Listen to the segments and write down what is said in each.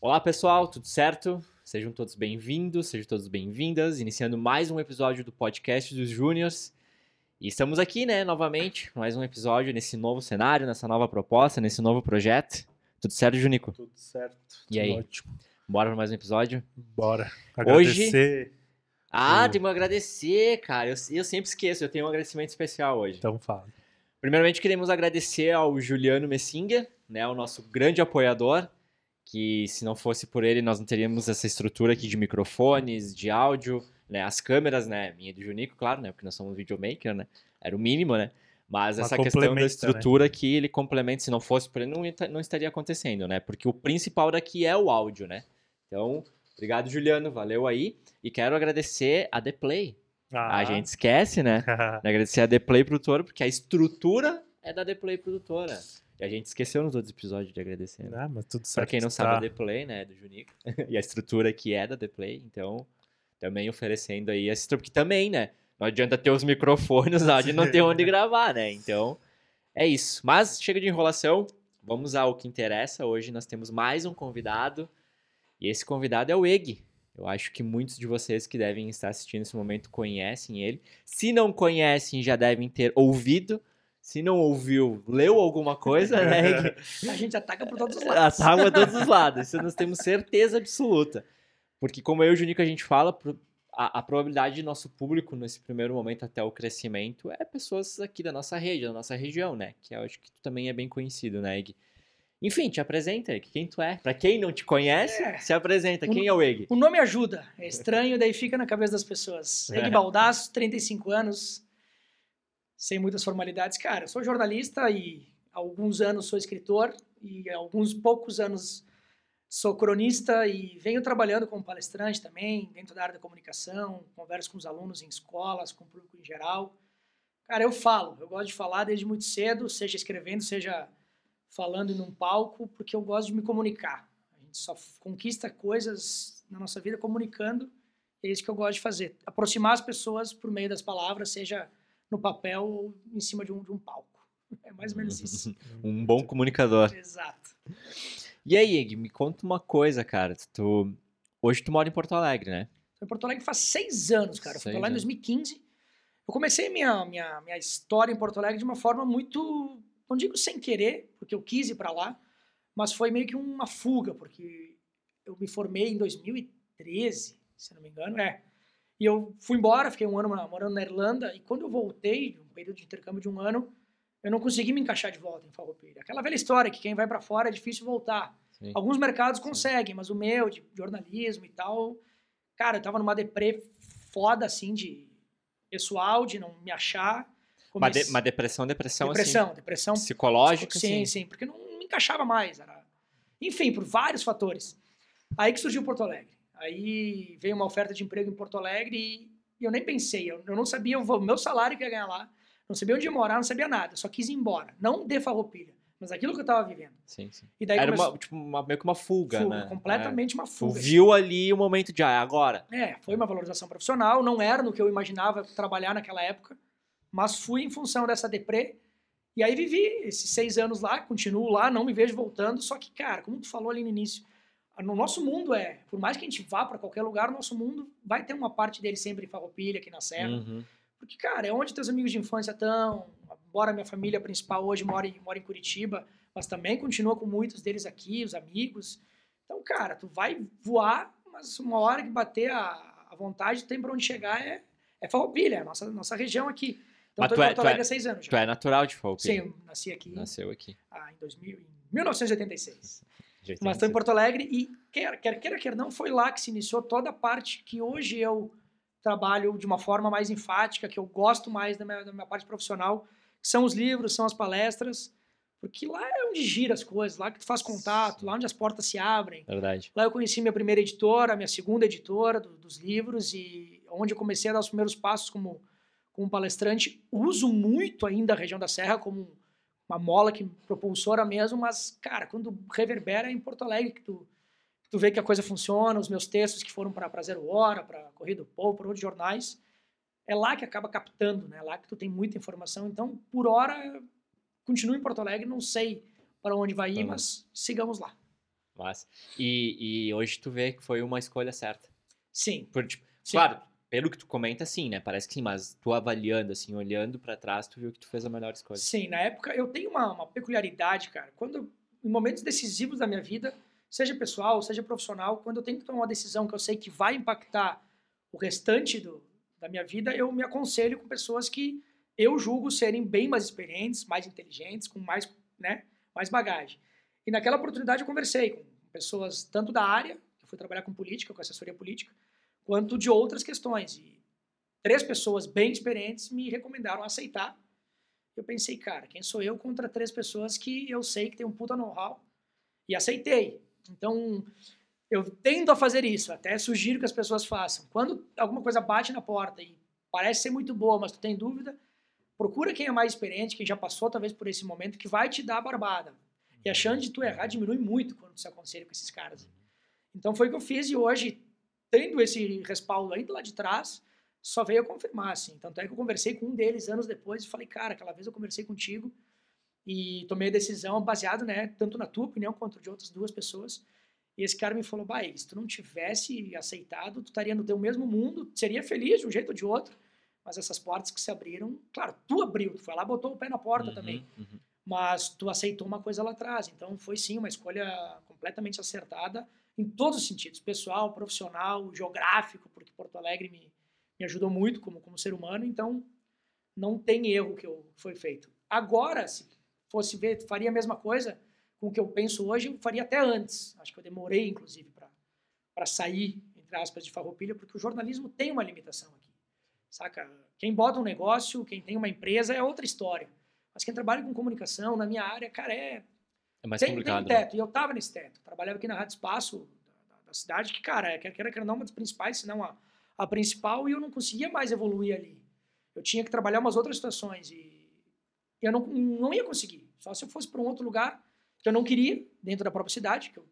Olá pessoal, tudo certo? Sejam todos bem-vindos, sejam todos bem-vindas, iniciando mais um episódio do podcast dos Júniors. E estamos aqui, né, novamente, mais um episódio nesse novo cenário, nessa nova proposta, nesse novo projeto. Tudo certo, Junico? Tudo certo. E aí? Ótimo. Bora para mais um episódio? Bora. Hoje- Agradecer. Ah, Sim. tem que agradecer, cara. Eu, eu sempre esqueço, eu tenho um agradecimento especial hoje. Então fala. Primeiramente, queremos agradecer ao Juliano Messinga, né, o nosso grande apoiador, que se não fosse por ele, nós não teríamos essa estrutura aqui de microfones, de áudio, né, as câmeras, né, minha e do Junico, claro, né, porque nós somos videomaker, né, era o mínimo, né, mas essa questão da né? estrutura que ele complementa, se não fosse por ele, não, não estaria acontecendo, né, porque o principal daqui é o áudio, né. Então, obrigado, Juliano, valeu aí, e quero agradecer a The Play. Ah. A gente esquece, né, de agradecer a The Play Produtora, porque a estrutura é da The Play Produtora. E a gente esqueceu nos outros episódios de agradecer. Né? Ah, mas tudo certo. Pra quem não tá. sabe, a The Play, né, do Junico. e a estrutura que é da The Play, então também oferecendo aí essa estrutura, porque também, né, não adianta ter os microfones lá de não ter onde gravar, né, então é isso. Mas chega de enrolação, vamos ao que interessa. Hoje nós temos mais um convidado, e esse convidado é o Eg. Eu acho que muitos de vocês que devem estar assistindo nesse momento conhecem ele. Se não conhecem, já devem ter ouvido. Se não ouviu, leu alguma coisa, né? A gente ataca por todos os lados. Ataca todos os lados. Isso nós temos certeza absoluta. Porque, como eu e o Junico a gente fala, a, a probabilidade de nosso público, nesse primeiro momento até o crescimento, é pessoas aqui da nossa rede, da nossa região, né? Que eu acho que tu também é bem conhecido, né, Eg? Enfim, te apresenta, Eg. Quem tu é? Pra quem não te conhece, É. se apresenta. Um- Quem é o Eg? O nome ajuda. É estranho, daí fica na cabeça das pessoas. É. Eg Baldasso, 35 anos, sem muitas formalidades. Cara, eu sou jornalista e há alguns anos sou escritor e há alguns poucos anos sou cronista e venho trabalhando como palestrante também, dentro da área da comunicação, converso com os alunos em escolas, com o público em geral. Cara, eu falo, eu gosto de falar desde muito cedo, seja escrevendo, seja falando num palco, porque eu gosto de me comunicar. A gente só conquista coisas na nossa vida comunicando, é isso que eu gosto de fazer. Aproximar as pessoas por meio das palavras, seja no papel ou em cima de um, de um palco. É mais ou menos isso. Um bom comunicador. Exato. E aí, Eg, me conta uma coisa, cara. Tu, hoje tu mora em Porto Alegre, né? Em Porto Alegre faz seis anos, cara. Eu fui pra lá em anos. 2015. Eu comecei minha, minha, minha história em Porto Alegre de uma forma muito, não digo sem querer, porque eu quis ir para lá, mas foi meio que uma fuga, porque eu me formei em 2013, se não me engano, é. E eu fui embora, fiquei um ano morando na Irlanda, e quando eu voltei, um período de intercâmbio de um ano, eu não consegui me encaixar de volta em Farroupilha. Aquela velha história que quem vai para fora é difícil voltar. Sim. Alguns mercados Sim. conseguem, mas o meu, de jornalismo e tal, cara, eu tava numa deprê foda, assim, de pessoal, de não me achar. Uma, de- Comece- uma depressão, depressão, depressão, depressão assim, psicológica, sim, assim. sim, porque não me encaixava mais. Era... Enfim, por vários fatores. Aí que surgiu Porto Alegre. Aí veio uma oferta de emprego em Porto Alegre e, e eu nem pensei, eu, eu não sabia o meu salário que ia ganhar lá, não sabia onde ia morar, não sabia nada, só quis ir embora. Não de farroupilha, mas aquilo que eu tava vivendo. Sim, sim. E daí Era começou uma, tipo, uma- meio que uma fuga, fuga, né? completamente uma É. Tu fuga. viu ali o momento de, ah, é agora. É, foi uma valorização profissional, não era no que eu imaginava trabalhar naquela época, mas fui em função dessa deprê. E aí vivi esses seis anos lá, continuo lá, não me vejo voltando. Só que, cara, como tu falou ali no início, no nosso mundo é, por mais que a gente vá para qualquer lugar, o nosso mundo vai ter uma parte dele sempre em Farroupilha, aqui na Serra. Uhum. Porque, cara, é onde teus amigos de infância estão. Embora minha família principal hoje mora em, mora em Curitiba, mas também continua com muitos deles aqui, os amigos. Então, cara, tu vai voar, mas uma hora que bater a, a vontade, tem para onde chegar é, é Farroupilha, é a nossa, nossa região aqui. Então, Mas tu em é- tu é- há seis anos já. Tu é natural de Farroupilha? Sim, eu nasci aqui Nasceu aqui. ah, em, 2000, em 1986. Mas estou em Porto Alegre e, quer, quer queira, quer não, foi lá que se iniciou toda a parte que hoje eu trabalho de uma forma mais enfática, que eu gosto mais da minha, da minha parte profissional, são os livros, são as palestras, porque lá é onde gira as coisas, lá que tu faz contato, lá onde as portas se abrem. Verdade. Lá eu conheci minha primeira editora, minha segunda editora do- dos livros e onde eu comecei a dar os primeiros passos como, como palestrante. Uso muito ainda a região da Serra como uma mola que propulsora mesmo, mas, cara, quando reverbera é em Porto Alegre que tu, tu vê que a coisa funciona, os meus textos que foram para Zero Hora, para Correio do Povo, para outros jornais, é lá que acaba captando, né? É lá que tu tem muita informação. Então, por hora, continuo em Porto Alegre, não sei para onde vai ir, Tá. mas sigamos lá. Mas, e, e hoje tu vê que foi uma escolha certa. Sim. Por, tipo, sim. Claro, pelo que tu comenta, sim, né? Parece que sim, mas tu avaliando, assim, olhando pra trás, tu viu que tu fez a melhor escolha. Sim, na época eu tenho uma, uma peculiaridade, cara. Quando, em momentos decisivos da minha vida, seja pessoal, seja profissional, quando eu tenho que tomar uma decisão que eu sei que vai impactar o restante do, da minha vida, eu me aconselho com pessoas que eu julgo serem bem mais experientes, mais inteligentes, com mais, né, mais bagagem. E naquela oportunidade eu conversei com pessoas tanto da área, eu fui trabalhar com política, com assessoria política, quanto de outras questões. E três pessoas bem experientes me recomendaram aceitar. Eu pensei, cara, quem sou eu contra três pessoas que eu sei que tem um puta know-how? E aceitei. Então, eu tendo a fazer isso, até sugiro que as pessoas façam. Quando alguma coisa bate na porta e parece ser muito boa, mas tu tem dúvida, procura quem é mais experiente, quem já passou talvez por esse momento, que vai te dar a barbada. E a chance de tu errar diminui muito quando tu se aconselha com esses caras. Então foi o que eu fiz e hoje, tendo esse respaldo ainda lá de trás, só veio a confirmar, assim. Tanto é que eu conversei com um deles anos depois e falei, cara, aquela vez eu conversei contigo e tomei a decisão baseado, né, tanto na tua opinião quanto de outras duas pessoas. E esse cara me falou, bah, se tu não tivesse aceitado, tu estaria no teu mesmo mundo, seria feliz de um jeito ou de outro, mas essas portas que se abriram, claro, tu abriu, tu foi lá, botou o pé na porta Uhum, também, uhum. mas tu aceitou uma coisa lá atrás. Então foi sim uma escolha completamente acertada em todos os sentidos, pessoal, profissional, geográfico, porque Porto Alegre me, me ajudou muito como, como ser humano, então não tem erro que eu, foi feito. Agora, se fosse ver, faria a mesma coisa com o que eu penso hoje, eu faria até antes. Acho que eu demorei, inclusive, para sair, entre aspas, de farroupilha, porque o jornalismo tem uma limitação aqui. Saca? Quem bota um negócio, quem tem uma empresa é outra história. Mas quem trabalha com comunicação, na minha área, cara, é É mais tem, tem um complicado. né? teto, e eu tava nesse teto. Trabalhava aqui na Rádio Espaço da, da- da cidade, que, cara, é, quer queira, quer não, uma das principais, se não a, a principal, e eu não conseguia mais evoluir ali. Eu tinha que trabalhar umas outras situações, e eu não, não ia conseguir. Só se eu fosse para um outro lugar que eu não queria, dentro da própria cidade, que eu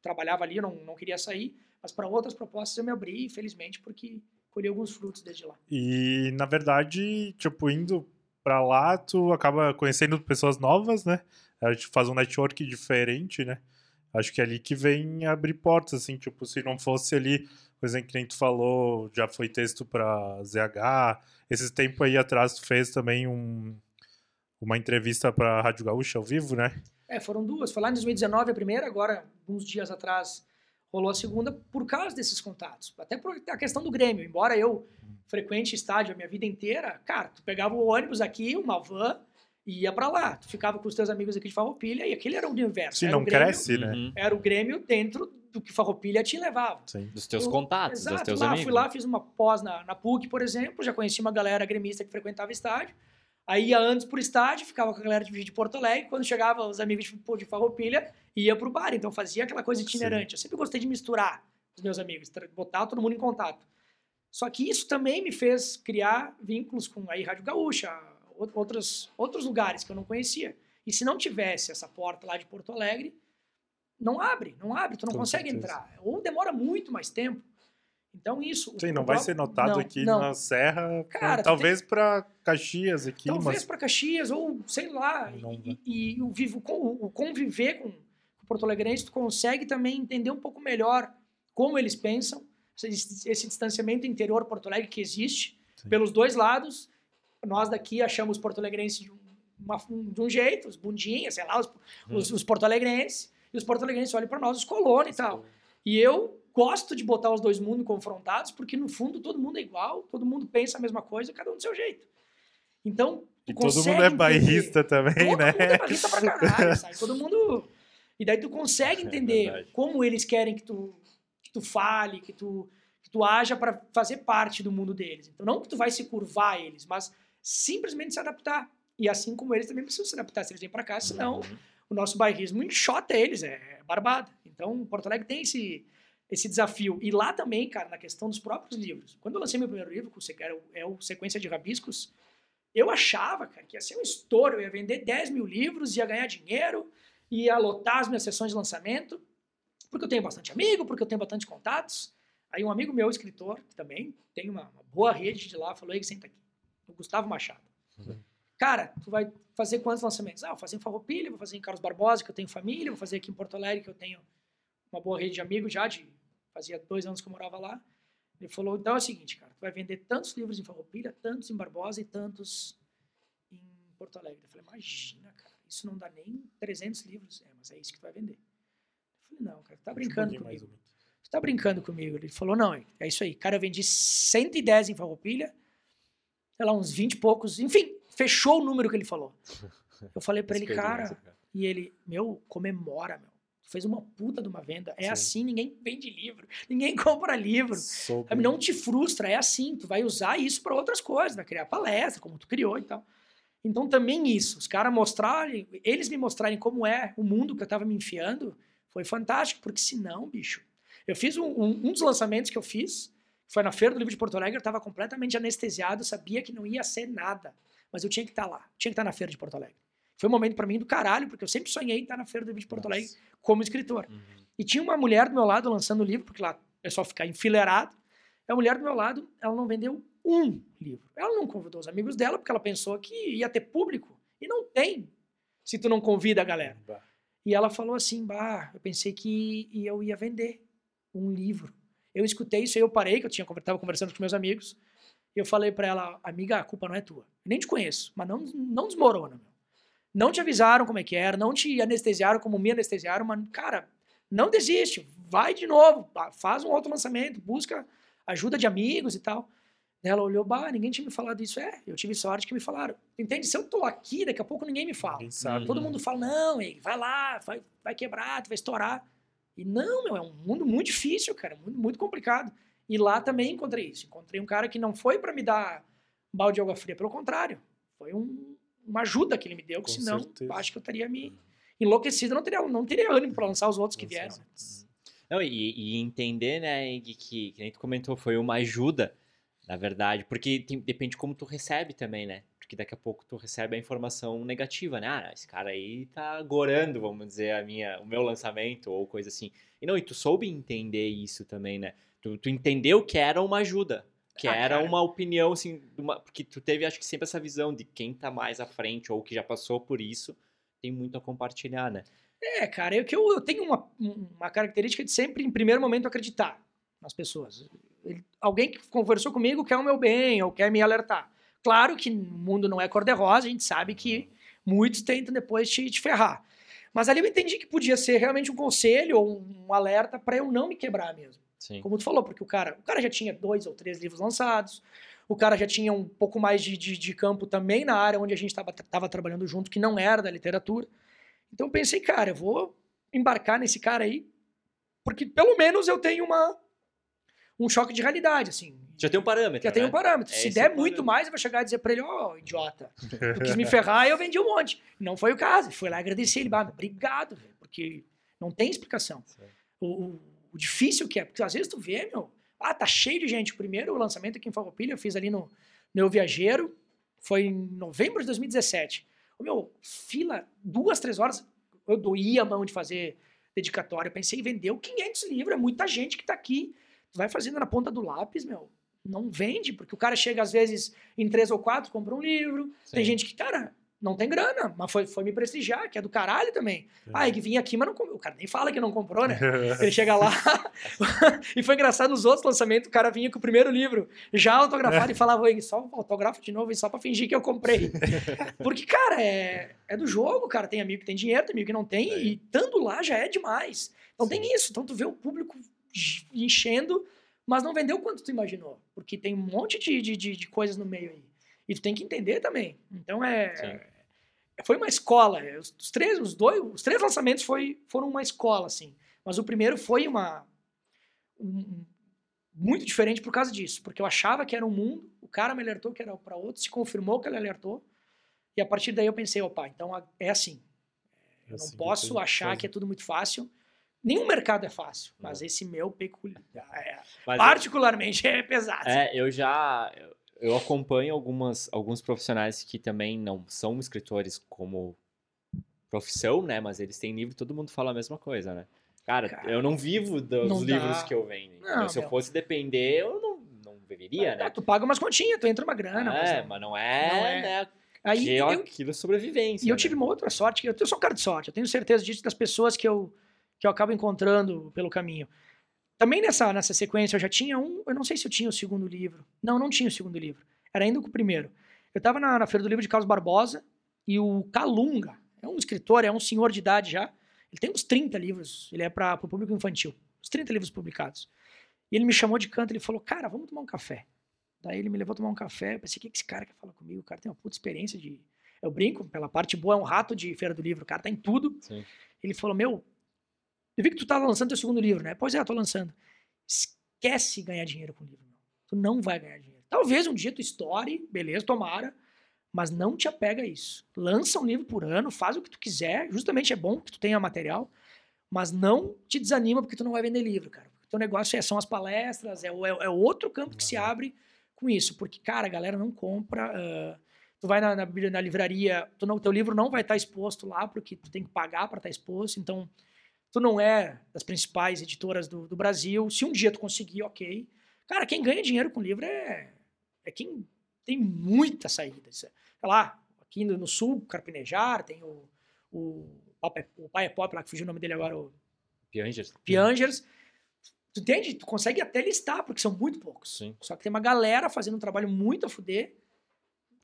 trabalhava ali, eu não, não queria sair, mas para outras propostas eu me abri, felizmente, porque colhi alguns frutos desde lá. E, na verdade, tipo, indo pra lá, tu acaba conhecendo pessoas novas, né? A gente faz um network diferente, né? Acho que é ali que vem abrir portas, assim, tipo, se não fosse ali, por exemplo, que nem tu falou, já foi texto pra ZH, esses tempos aí atrás tu fez também um, uma entrevista pra Rádio Gaúcha ao vivo, né? É, foram duas. Foi lá em 2019 a primeira, agora, uns dias atrás, rolou a segunda por causa desses contatos. Até por a questão do Grêmio. Embora eu frequente estádio a minha vida inteira, cara, tu pegava o ônibus aqui, uma van, e ia pra lá. Tu ficava com os teus amigos aqui de Farroupilha, e aquele era o universo. Se era não o Grêmio, cresce, né? Uhum. Era o Grêmio dentro do que Farroupilha te levava. Sim. Dos teus Eu- contatos, Exato, dos teus lá, amigos. fui lá, fiz uma pós na, na PUC, por exemplo, já conheci uma galera gremista que frequentava estádio. Aí ia antes pro estádio, ficava com a galera de, de Porto Alegre. Quando chegava os amigos de, de Farroupilha, ia pro bar. Então fazia aquela coisa itinerante. Eu sempre gostei de misturar os meus amigos, botar todo mundo em contato. Só que isso também me fez criar vínculos com aí Rádio Gaúcha, outros, outros lugares que eu não conhecia. E se não tivesse essa porta lá de Porto Alegre, não abre, não abre, tu não Com consegue certeza. entrar. Ou demora muito mais tempo. Então isso... Sim, não vai ser notado não, aqui não. na Serra, Cara, talvez pra Caxias aqui, Talvez mas para Caxias, ou sei lá. E, e- e o, vivo, o conviver com o Porto Alegrense, tu consegue também entender um pouco melhor como eles pensam, esse, esse distanciamento interior Porto Alegre que existe, Sim. pelos dois lados. Nós daqui achamos os Porto Alegrenses de, um- de um jeito, os bundinhas, sei lá, os, os, os Porto Alegrenses, e os Porto Alegrenses olham para nós, os colonos e tal. E eu gosto de botar os dois mundos confrontados, porque no fundo todo mundo é igual, todo mundo pensa a mesma coisa, cada um do seu jeito. Então, e todo mundo é bairrista também, Todo né? mundo é barrista pra caralho, sabe? Todo mundo... E daí tu consegue É entender verdade. como eles querem que tu, que tu fale, que tu, que tu haja para fazer parte do mundo deles. Então não que tu vai se curvar a eles, mas simplesmente se adaptar. E assim como eles também precisam se adaptar se eles vêm para cá, senão Uhum. o nosso bairrismo enxota eles, é barbada. Então, Porto Alegre tem esse, esse desafio. E lá também, cara, na questão dos próprios livros. Quando eu lancei meu primeiro livro, que era o- é o Sequência de Rabiscos, eu achava, cara, que ia ser um estouro. Eu ia vender 10 mil livros, ia ganhar dinheiro, ia lotar as minhas sessões de lançamento, porque eu tenho bastante amigo, porque eu tenho bastante contatos. Aí um amigo meu, escritor, que também tem uma, uma boa rede de lá, falou, ei, senta aqui. O Gustavo Machado. Uhum. cara, tu vai fazer quantos lançamentos? Ah, vou fazer em Farroupilha, vou fazer em Carlos Barbosa, que eu tenho família, vou fazer aqui em Porto Alegre, que eu tenho uma boa rede de amigos já, de, fazia dois anos que eu morava lá. Ele falou, então é o seguinte, cara, tu vai vender tantos livros em Farroupilha, tantos em Barbosa e tantos em Porto Alegre. Eu falei, imagina, cara, isso não dá nem 300 livros. É, mas é isso que tu vai vender. Eu falei, não, cara, tu tá brincando comigo. Tu tá brincando comigo. Ele falou, não, é isso aí. Cara, eu vendi 110 em Farroupilha, sei lá, uns 20 e poucos, enfim, fechou o número que ele falou. Eu falei pra ele, cara, e ele, meu, comemora, meu. Fez uma puta de uma venda. É Sim. assim, ninguém vende livro, ninguém compra livro. Sabe, Não te frustra, é assim. Tu vai usar isso para outras coisas, vai criar palestra, como tu criou e tal. Então também isso, os caras mostrarem, eles me mostrarem como é o mundo que eu tava me enfiando, foi fantástico, porque senão, bicho, eu fiz um, um- um dos lançamentos que eu fiz, foi na Feira do Livro de Porto Alegre, eu estava completamente anestesiado, sabia que não ia ser nada, mas eu tinha que estar lá, tinha que estar na Feira de Porto Alegre. Foi um momento para mim do caralho, porque eu sempre sonhei em estar na Feira do Livro de Porto Alegre como escritor. Uhum. E tinha uma mulher do meu lado lançando o livro, porque lá é só ficar enfileirado. A mulher do meu lado, ela não vendeu um livro. Ela não convidou os amigos dela, porque ela pensou que ia ter público. E não tem, se tu não convida a galera. Bah. E ela falou assim, bah, eu pensei que eu ia vender um livro. Eu escutei isso aí, eu parei, que eu tinha estava conversando com meus amigos, e eu falei pra ela, amiga, a culpa não é tua. Nem te conheço, mas não, não desmorona, meu. Não te avisaram como é que era, não te anestesiaram como me anestesiaram, mas, cara, não desiste, vai de novo, faz um outro lançamento, busca ajuda de amigos e tal. Ela olhou, bah, ninguém tinha me falado isso. É, eu tive sorte que me falaram. Entende? Se eu tô aqui, daqui a pouco ninguém me fala. Ninguém. Todo mundo fala, não, vai lá, vai, vai quebrar, tu vai estourar. E não, meu, é um mundo muito difícil, cara, muito, muito complicado. E lá também encontrei isso. Encontrei um cara que não foi para me dar balde de água fria, pelo contrário. Foi um- uma ajuda que ele me deu, que senão certeza. acho que eu teria me enlouquecido, não teria, não teria ânimo para lançar os outros que vieram. certeza. Não, e, e entender, né, Eng, que, que nem tu comentou, foi uma ajuda, na verdade, porque tem- depende de como tu recebe também, né? Porque daqui a pouco tu recebe a informação negativa, né? Ah, esse cara aí tá gorando, vamos dizer, a minha, o meu lançamento ou coisa assim. E não, e tu soube entender isso também, né? Tu, tu entendeu que era uma ajuda, que Ah, era cara. uma opinião, assim, uma- porque tu teve, acho que sempre essa visão de quem tá mais à frente ou que já passou por isso, tem muito a compartilhar, né? É, cara, eu, que eu, eu tenho uma, uma característica de sempre, em primeiro momento, acreditar nas pessoas. Ele- alguém que conversou comigo quer o meu bem ou quer me alertar. Claro que o mundo não é cor-de-rosa, a gente sabe que muitos tentam depois te, te ferrar. Mas ali eu entendi que podia ser realmente um conselho ou um alerta para eu não me quebrar mesmo. Sim. Como tu falou, porque o cara, o cara já tinha dois ou três livros lançados, o cara já tinha um pouco mais de, de, de campo também na área onde a gente estava trabalhando junto, que não era da literatura. Então eu pensei, cara, eu vou embarcar nesse cara aí, porque pelo menos eu tenho uma, um choque de realidade, assim. Já tem um parâmetro, Já tem um né? parâmetro. É Se der o muito parâmetro. mais, eu vou chegar e dizer pra ele, ó, idiota, tu quis me ferrar e eu vendi um monte. Não foi o caso. Foi lá agradecer ele, bah, obrigado, velho, porque não tem explicação. O, o- o difícil que é, porque às vezes tu vê, meu, ah, tá cheio de gente. O primeiro lançamento aqui em Farroupilha eu fiz ali no Meu Viajeiro, foi em novembro de 2017. Ô, meu, fila, duas, três horas, eu doía a mão de fazer dedicatória. Eu pensei, vendeu 500 livros, é muita gente que tá aqui. Vai fazendo na ponta do lápis, meu, não vende, porque o cara chega às vezes em três ou quatro, compra um livro. Tem Sim. gente que, cara, não tem grana, mas foi, foi me prestigiar, que é do caralho também. Ah, é que vinha aqui, mas não comprou. O cara nem fala que não comprou, né? Ele chega lá e foi engraçado nos outros lançamentos, o cara vinha com o primeiro livro já autografado e falava, "Oi, só autógrafo de novo, e só pra fingir que eu comprei. Porque, cara, é, é do jogo, cara. Tem amigo que tem dinheiro, tem amigo que não tem, É. e estando lá já é demais. Então Sim. tem isso. Então tu vê o público enchendo, mas não vendeu quanto tu imaginou. Porque tem um monte de, de, de, de coisas no meio aí. E tu tem que entender também. Então é. Sim. Foi uma escola. Os, três, os dois, os três lançamentos foi, foram uma escola, assim. Mas o primeiro foi uma. um- muito diferente por causa disso. Porque eu achava que era um mundo, o cara me alertou que era para outro, se confirmou que ele alertou. E a partir daí eu pensei, opa, então é assim. Eu não Assim posso achar que é tudo muito fácil. Nenhum mercado é fácil, mas esse meu peculiar, é, Mas particularmente é pesado. É, eu já. eu- acompanho algumas, alguns profissionais que também não são escritores como profissão, né? Mas eles têm livro, todo mundo fala a mesma coisa, né? Cara, Cara, eu não vivo dos não dá. livros que eu vendo. Não, Então, se eu fosse depender, eu não, não viveria, Ah, né? tu paga umas continhas, tu entra uma grana. mas é, não- mas não é, não é. né? Aí que é eu, aquilo é sobrevivência. e eu né? tive uma outra sorte, que eu, eu sou um cara de sorte, eu tenho certeza disso das pessoas que eu, que eu acabo encontrando pelo caminho. Também nessa, nessa sequência eu já tinha um, eu não sei se eu tinha o segundo livro. Não, não tinha o segundo livro. Era ainda com o primeiro. Eu estava na, na Feira do Livro de Carlos Barbosa e o Calunga, é um escritor, é um senhor de idade já. Ele tem uns 30 livros, ele é para o público infantil. Uns 30 livros publicados. E ele me chamou de canto, ele falou, cara, vamos tomar um café. Daí ele me levou a tomar um café, eu pensei, o que que esse cara quer falar comigo? O cara tem uma puta experiência de... Eu brinco, pela parte boa, é um rato de Feira do Livro, o cara tá em tudo. Sim. Ele falou, meu, eu vi que tu tá lançando teu segundo livro, né? Pois é, eu tô lançando. Esquece ganhar dinheiro com livro, meu. Tu não vai ganhar dinheiro. Talvez um dia tu estoure, beleza, tomara, mas não te apega a isso. Lança um livro por ano, faz o que tu quiser, justamente é bom que tu tenha material, mas não te desanima porque tu não vai vender livro, cara. O teu negócio é, são as palestras, é, o- é, é outro campo que se abre com isso, porque, cara, a galera não compra. ah, tu vai na, na, na livraria, tu não, teu livro não vai estar exposto lá, porque tu tem que pagar para estar exposto, então tu não é das principais editoras do, do Brasil. Se um dia tu conseguir, ok. Cara, quem ganha dinheiro com livro é, é quem tem muita saída. É- Sei lá, aqui no, no sul, Carpinejar, tem o, o, o Pai é Pop, lá que fugiu o nome dele agora, o Piangers. Piangers. Tu entende? Tu consegue até listar, porque são muito poucos. Sim. Só que tem uma galera fazendo um trabalho muito a fuder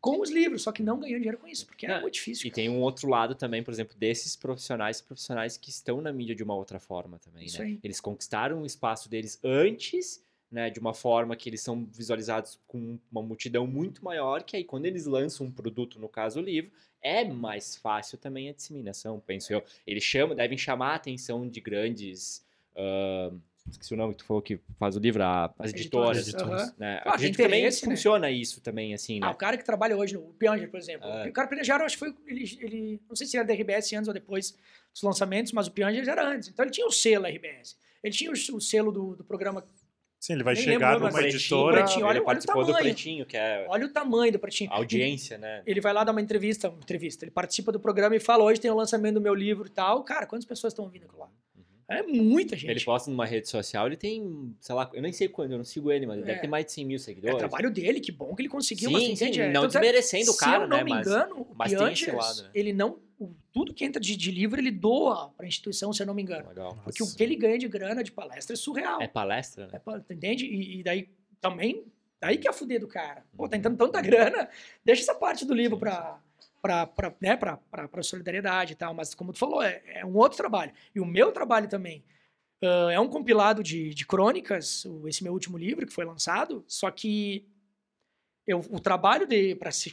com os livros, só que não ganhando dinheiro com isso, porque é muito difícil. E tem um outro lado também, por exemplo, desses profissionais, profissionais que estão na mídia de uma outra forma também, Isso né? aí. Eles conquistaram o espaço deles antes, né, de uma forma que eles são visualizados com uma multidão muito maior, que aí quando eles lançam um produto, no caso o livro, é mais fácil também a disseminação, penso eu. Eles chamam, devem chamar a atenção de grandes... ah, esqueci o nome que tu falou que faz o livro, a- as editoras. Editoras, aham. Né? Ah, Acredito que também né? funciona isso também, assim, Ah, né? o cara que trabalha hoje no Pianger, por exemplo. É. O cara Pianger, eu acho que foi. Ele, ele- não sei se era da RBS antes ou depois dos lançamentos, mas o Pianger já era antes. Então ele tinha o selo RBS. Ele tinha o, o selo do, do programa. Sim, ele vai Nem chegar lembro, numa Pretinho, editora. Pretinho, olha- ele olha o participou do tamanho. Pretinho, que é Olha o tamanho do pratinho. a audiência, né? Ele vai lá dar uma entrevista, uma entrevista. Ele participa do programa e fala: hoje tem o lançamento do meu livro e tal. Cara, quantas pessoas estão ouvindo aquilo lá? É muita gente. Ele posta numa rede social, ele tem, sei lá, eu nem sei quando, eu não sigo ele, mas ele É. deve ter mais de 100 mil É seguidores. trabalho dele, que bom que ele conseguiu, sim, mas sim, entende? É, não é- desmerecendo o Se cara, eu não né? me mas engano, o mas Piangers, lado, né? ele não. o- tudo que entra de, de livro, ele doa pra instituição, se eu não me engano. legal. Porque o Nossa. que ele ganha de grana de palestra é surreal. É palestra, né? É entende? E, e daí também, daí que é a fuder do cara. Pô, tá Uhum. entrando tanta grana, deixa essa parte do livro Sim, pra, pra, né, pra solidariedade e tal. Mas como tu falou, é, é um outro trabalho. E o meu trabalho também ah, é um compilado de, de crônicas, esse meu último livro que foi lançado, só que eu, o trabalho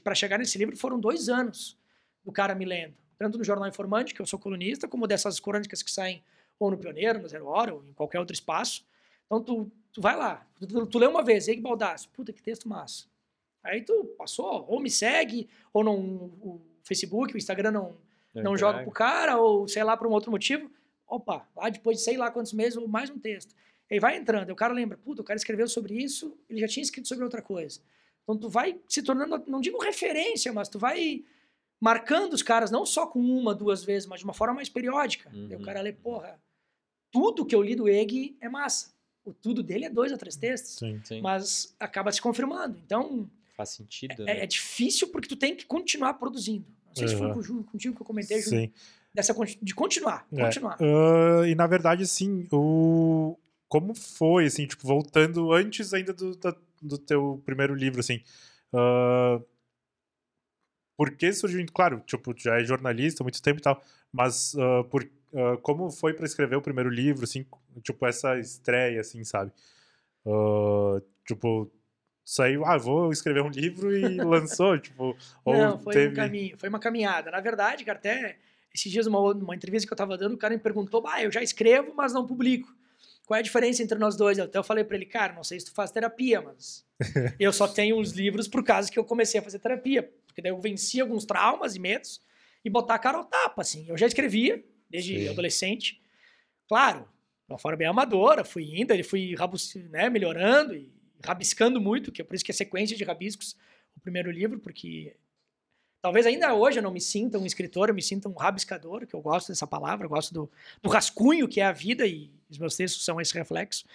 para chegar nesse livro foram dois anos do cara me lendo. Tanto no Jornal Informante, que eu sou colunista, como dessas crônicas que saem ou no Pioneiro, no Zero Hora, ou em qualquer outro espaço. Então tu, tu vai lá, tu, tu, tu lê uma vez, Eike Baldasso, puta que texto massa. Aí tu passou, ou me segue, ou não, o Facebook, o Instagram não, não joga pro cara, ou sei lá, por um outro motivo. Opa, lá depois de sei lá quantos meses, ou mais um texto. Aí vai entrando, aí o cara lembra, puta, o cara escreveu sobre isso, ele já tinha escrito sobre outra coisa. Então tu vai se tornando, não digo referência, mas tu vai marcando os caras, não só com uma, duas vezes, mas de uma forma mais periódica. Uhum. Aí o cara lê, porra, tudo que eu li do Eg é massa. O tudo dele é dois ou três textos, Sim. Sim, mas acaba se confirmando. Então, faz sentido, é, né? é difícil porque tu tem que continuar produzindo. Não sei se foi Uhum. com o Ju- contigo que eu comentei, Sim. dessa de continuar, É. continuar. Ah, e na verdade, assim, o... como foi, assim, tipo, voltando antes ainda do, da- do teu primeiro livro, assim, ah, por que surgiu, claro, tipo, já é jornalista há muito tempo e tal, mas ah, por, como foi para escrever o primeiro livro, assim, tipo, essa estreia, assim, sabe? Tipo, saiu, ah, vou escrever um livro e lançou, tipo, ou Não, foi teve... um caminho, foi uma caminhada. Na verdade, cara, até esses dias, uma, uma entrevista que eu tava dando, o cara me perguntou, ah, eu já escrevo, mas não publico. Qual é a diferença entre nós dois? Até eu falei pra ele, cara, não sei se tu faz terapia, mas eu só tenho uns livros por causa que eu comecei a fazer terapia. Porque daí eu venci alguns traumas e medos e botar a cara ao tapa, assim. Eu já escrevia, desde Sim. adolescente. Claro, de uma forma bem amadora, fui indo, ele fui né, melhorando e rabiscando muito, que é por isso que é sequência de rabiscos o primeiro livro, porque talvez ainda hoje eu não me sinta um escritor, eu me sinta um rabiscador, que eu gosto dessa palavra, eu gosto do, do rascunho que é a vida e os meus textos são esse reflexo.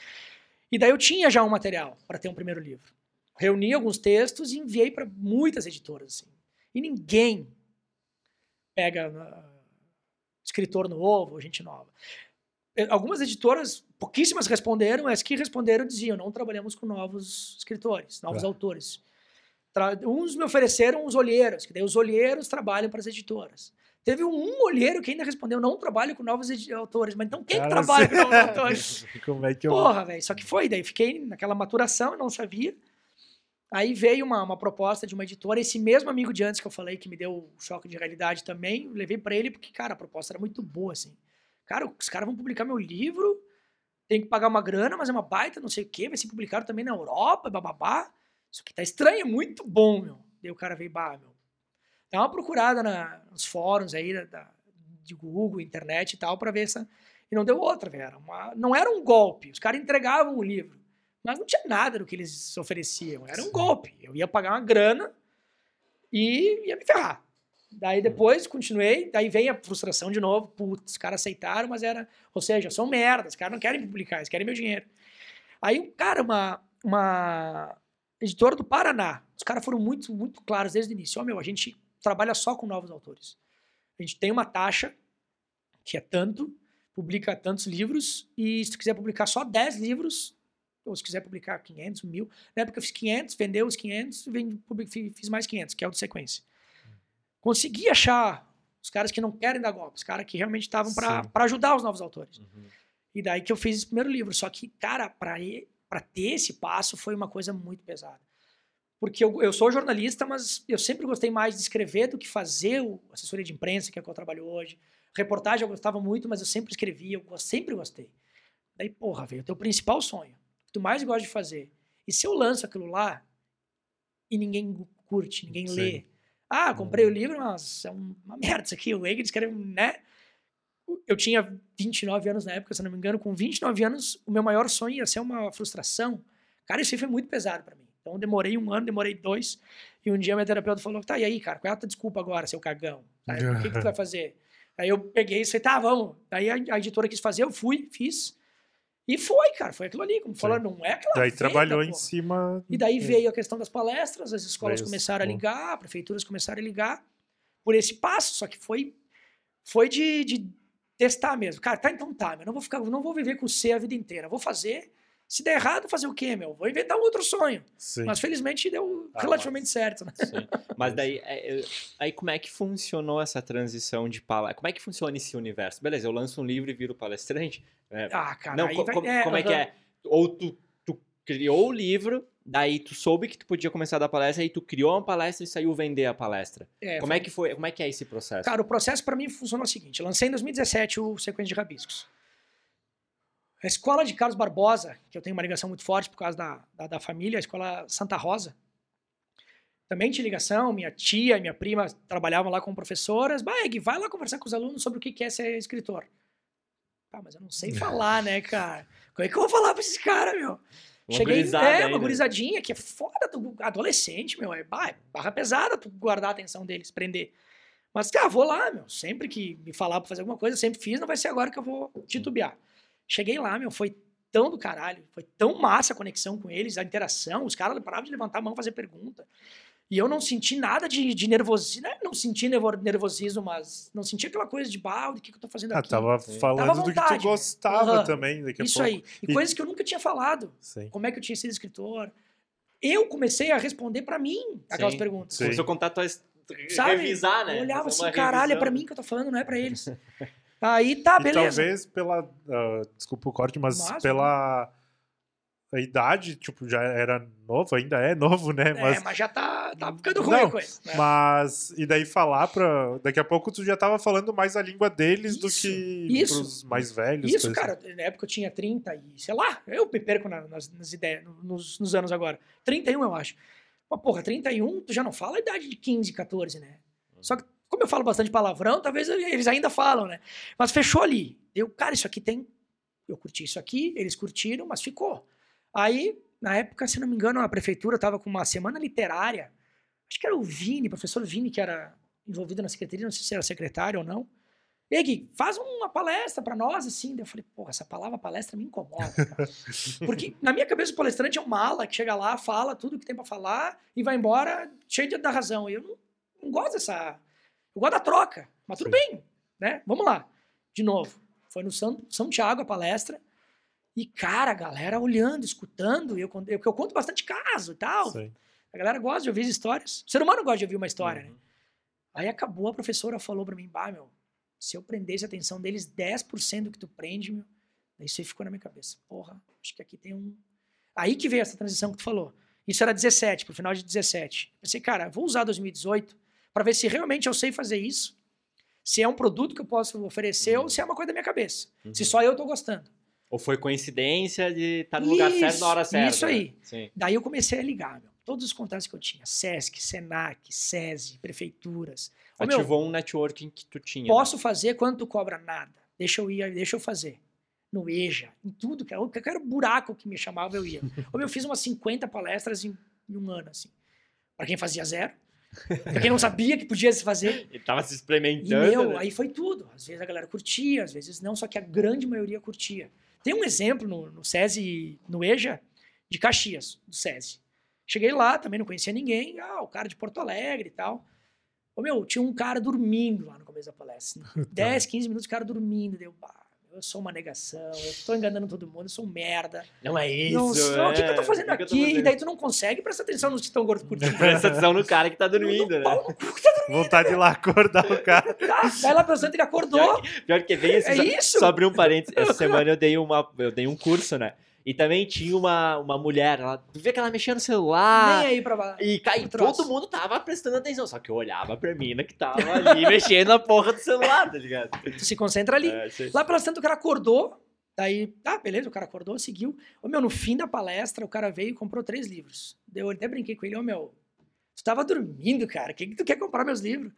E daí eu tinha já um material para ter um primeiro livro. Reuni alguns textos e enviei para muitas editoras. Assim. E ninguém pega uh, escritor novo, gente nova. Eh, algumas editoras, pouquíssimas responderam, as que responderam diziam: não trabalhamos com novos escritores, novos É. autores. Tra- Uns me ofereceram os olheiros, que daí os olheiros trabalham para as editoras. Teve um olheiro que ainda respondeu: não trabalho com novos autores. Mas então quem que Cara, trabalha com novos autores? Como é que eu. Porra, velho. Só que foi, daí fiquei naquela maturação, não sabia. Aí veio uma, uma proposta de uma editora, esse mesmo amigo de antes que eu falei, que me deu o choque de realidade também, levei pra ele, porque, cara, a proposta era muito boa, assim. Cara, os caras vão publicar meu livro, tem que pagar uma grana, mas é uma baita, não sei o quê, vai ser publicado também na Europa, bababá. Isso aqui tá estranho, é muito bom, meu. Daí o cara veio, bah, meu. Dá uma procurada na- nos fóruns aí da, da- de Google, internet e tal, pra ver essa. E não deu outra, velho. Uma- Não era um golpe. Os caras entregavam o livro. Mas não tinha nada do que eles ofereciam. Era um golpe. Eu ia pagar uma grana e ia me ferrar. Daí depois continuei, daí vem a frustração de novo. Putz, os caras aceitaram, mas era. Ou seja, são merda, os caras não querem publicar, eles querem meu dinheiro. Aí, cara, uma, uma editora do Paraná, os caras foram muito, muito claros desde o início. Ó, meu, a gente trabalha só com novos autores. A gente tem uma taxa, que é tanto, publica tantos livros, e se tu quiser publicar só 10 livros, ou se quiser publicar 500, 1000, na época eu fiz 500, vendeu os 500, vendi- public- fi- fiz mais 500, que é o de sequência. Consegui achar os caras que não querem dar golpe, os caras que realmente estavam para ajudar os novos autores. Uhum. E daí que eu fiz esse primeiro livro. Só que, cara, para ter esse passo foi uma coisa muito pesada. Porque eu, eu sou jornalista, mas eu sempre gostei mais de escrever do que fazer o assessoria de imprensa, que é o que eu trabalho hoje. Reportagem eu gostava muito, mas eu sempre escrevia, eu sempre gostei. Daí, porra, velho, o teu principal sonho, o que tu mais gosta de fazer. E se eu lanço aquilo lá e ninguém curte, ninguém Sim. lê? Ah, comprei o livro, mas é um- uma merda isso aqui. O Egg escreve, né? Eu tinha 29 anos na época, se não me engano. Com 29 anos, o meu maior sonho ia ser uma frustração. Cara, isso aí foi muito pesado pra mim. Então, eu demorei um ano, demorei dois. E um dia, minha terapeuta falou: tá, e aí, cara, qual é a tua desculpa agora, seu cagão? Sabe? O que, que tu vai fazer? Aí eu peguei e falei: tá, vamos. Aí a, a editora quis fazer, eu fui, fiz. E foi, cara, foi aquilo ali. Como falou, não é aquela. Daí venda, trabalhou em cima. E daí veio a questão das palestras, as escolas começaram a ligar, prefeituras começaram a ligar por esse passo, só que foi foi de, de testar mesmo. Cara, tá, então tá, meu, não vou ficar, não vou viver com C a vida inteira, vou fazer. Se der errado, fazer o quê, meu? Vou inventar um outro sonho. Sim. Mas felizmente deu Ah, relativamente certo, né? Sim. Mas daí, é, é, aí como é que funcionou essa transição de palestra? Como é que funciona esse universo? Beleza, eu lanço um livro e viro palestrante? É, Ah, cara, não, co- vai- co- como é que aham. é? Ou tu, tu criou o livro, daí tu soube que tu podia começar a dar palestra, aí tu criou uma palestra e saiu vender a palestra. É, como é que foi? Como é que é esse processo? Cara, o processo para mim funcionou o seguinte: lancei em 2017 o Sequência de Rabiscos. A escola de Carlos Barbosa, que eu tenho uma ligação muito forte por causa da, da, da família, a escola Santa Rosa, também tinha ligação. Minha tia e minha prima trabalhavam lá como professoras. Bag, vai lá conversar com os alunos sobre o que é ser escritor. Ah, mas eu não sei falar, né, cara? Como é que eu vou falar pra esses caras, meu? Uma Cheguei, é, uma né? gurizadinha que é foda, tu, adolescente, meu, é, bah, é barra pesada tu guardar a atenção deles, prender. Mas, tá, vou lá, meu, sempre que me falar pra fazer alguma coisa, sempre fiz, não vai ser agora que eu vou titubear. Cheguei lá, meu, foi tão do caralho, foi tão massa a conexão com eles, a interação, os caras paravam de levantar a mão, fazer pergunta. E eu não senti nada de, de nervosismo, né? não senti nervo- nervosismo, mas não senti aquela coisa de, bah, o que, que eu tô fazendo Ah, aqui? tava Sim. falando Tava à do que vontade, tu gostava Aham. também, daqui a Isso pouco. aí. E, E- coisas que eu nunca tinha falado Sim. como é que eu tinha sido escritor. Eu comecei a responder pra mim aquelas Sim. perguntas. Sim. Começou a contar tua Sabe? revisar, né? Eu olhava Fazer assim, caralho, é pra revisão. mim que eu tô falando, não é pra eles. Aí tá, E beleza. talvez pela. ah, desculpa o corte, mas, pela a idade, tipo, já era novo, ainda é novo, né? É, Mas, mas já tá, tá ficando ruim Não, a coisa. né? mas. E daí falar pra. Daqui a pouco tu já tava falando mais a língua deles do Isso, que isso. pros mais velhos. Isso, cara, na época eu tinha 30 e, sei lá, eu me perco na- nas, nas ideias, nos, nos anos agora. 31, eu acho. Mas, porra, 31, tu já não fala a idade de 15, 14, né? Só que, como eu falo bastante palavrão, talvez eles ainda falam, né? Mas fechou ali. Eu, cara, isso aqui tem. Eu curti isso aqui, eles curtiram, mas ficou. Aí, na época, se não me engano, a prefeitura tava com uma semana literária. Acho que era o Vini, professor Vini, que era envolvido na secretaria, não sei se era secretário ou não. E Gui, faz uma palestra pra nós, assim. Daí eu falei, porra, essa palavra palestra me incomoda, cara. Porque na minha cabeça o palestrante é um mala que chega lá, fala tudo que tem pra falar e vai embora cheio de, da razão. E eu não, não gosto dessa. Eu gosto da troca, mas tudo bem, né? Vamos lá. De novo. Foi no São, São Tiago a palestra. E, cara, a galera olhando, escutando. Eu, eu, eu conto bastante caso e tal. Sim. A galera gosta de ouvir as histórias. O ser humano gosta de ouvir uma história, né? Uhum. Aí acabou, a professora falou pra mim, bah, meu, se eu prendesse a atenção deles 10% do que tu prende, meu, isso aí ficou na minha cabeça. Porra, acho que aqui tem um... Aí que veio essa transição que tu falou. Isso era 17, pro final de 17. Pensei, cara, vou usar 2018 para ver se realmente eu sei fazer isso, se é um produto que eu posso oferecer ou se é uma coisa da minha cabeça. Uhum. Se só eu tô gostando. Ou foi coincidência de estar no lugar certo Isso, na hora certa. isso né? aí. Sim. Daí eu comecei a ligar, meu, todos os contatos que eu tinha. Sesc, Senac, SESI, prefeituras. Ô, meu, Ativou um networking que tu tinha. Posso fazer quando tu cobra nada. Deixa eu ir, deixa eu fazer. No EJA, em tudo, cara. Qualquer buraco que me chamava, eu ia. Ou eu fiz umas 50 palestras em, em um ano, assim. Pra quem fazia zero. Pra quem não sabia que podia se fazer. Ele tava se E, experimentando. meu, né? aí foi tudo. Às vezes a galera curtia, às vezes não, só que a grande maioria curtia. Tem um exemplo no, no SESI, no EJA, de Caxias, do SESI. Cheguei lá, também não conhecia ninguém. Ah, o cara de Porto Alegre e tal. Ô, meu, tinha um cara dormindo lá no começo da palestra. 10, 15 minutos, o cara dormindo. Deu, bah, eu sou uma negação, eu tô enganando todo mundo, eu sou um merda. Não é isso. não sou, o que, que eu tô é. fazendo que que aqui? E fazendo? daí tu não consegue prestar atenção nos que estão gordos curtindo. Presta atenção no cara que tá dormindo, né? Pau no cu que tá Vontade de ir lá acordar o cara. Tá, vai lá pensando, ele acordou. Pior que bem assim, É só, isso? só abrir um parênteses. Essa semana eu dei, uma, eu dei um curso, né? E também tinha uma, uma mulher, ela, tu vê que ela mexia no celular. Nem aí pra baixo. E todo mundo tava prestando atenção. Só que eu olhava pra mina que tava ali mexendo na porra do celular, tá ligado? Tu se concentra ali. É. Lá pelas tantas o cara acordou, daí, tá, beleza, o cara acordou, seguiu. Ô, meu, no fim da palestra, o cara veio e comprou três livros. Eu até brinquei com ele, ô, meu, tu tava dormindo, cara, o que, que tu quer comprar meus livros?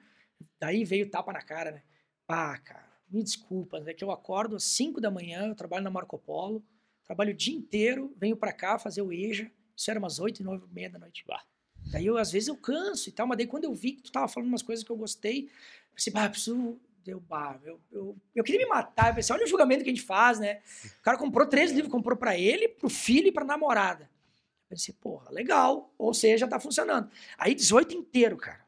Daí veio tapa na cara, né? Ah, cara, me desculpa, é que eu acordo às 5 da manhã, eu trabalho na Marco Polo, trabalho o dia inteiro, venho pra cá fazer o EJA, isso era umas 8 e 9 e meia da noite. Bah. Daí eu, às vezes, eu canso e tal, mas daí quando eu vi que tu tava falando umas coisas que eu gostei, eu pensei, eu preciso. Deu, bah, eu, eu, eu queria me matar. Eu pensei, olha o julgamento que a gente faz, né? O cara comprou três livros, comprou pra ele, pro filho e pra namorada. Eu pensei, porra, legal. Ou seja, tá funcionando. Aí 18 inteiro, cara,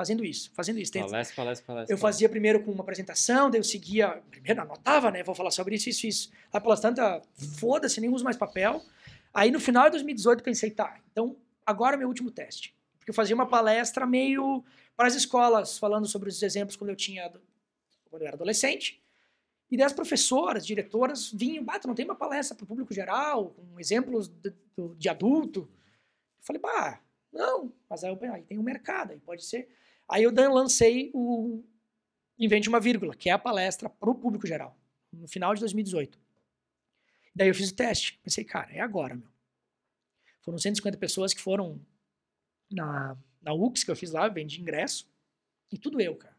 fazendo isso, fazendo isso. Palestra, palestra, palestra. eu fazia primeiro com uma apresentação, daí eu seguia, primeiro anotava, né? Vou falar sobre isso, isso, isso. Aí pelas tantas, foda-se, nem uso mais papel. Aí no final de 2018 eu pensei, tá, então agora é meu último teste. Porque eu fazia uma palestra meio para as escolas, falando sobre os exemplos quando eu tinha, quando eu era adolescente. E daí as professoras, diretoras vinham, bah, tu não tem uma palestra para o público geral, com exemplos de, de adulto? Eu falei, bah, não, mas aí, eu, aí tem um mercado, aí pode ser. Aí eu lancei o Invente uma Vírgula, que é a palestra para o público geral, no final de 2018. Daí eu fiz o teste. Pensei, cara, é agora, meu. Foram 150 pessoas que foram na, na UX que eu fiz lá, vendi ingresso. E tudo eu, cara.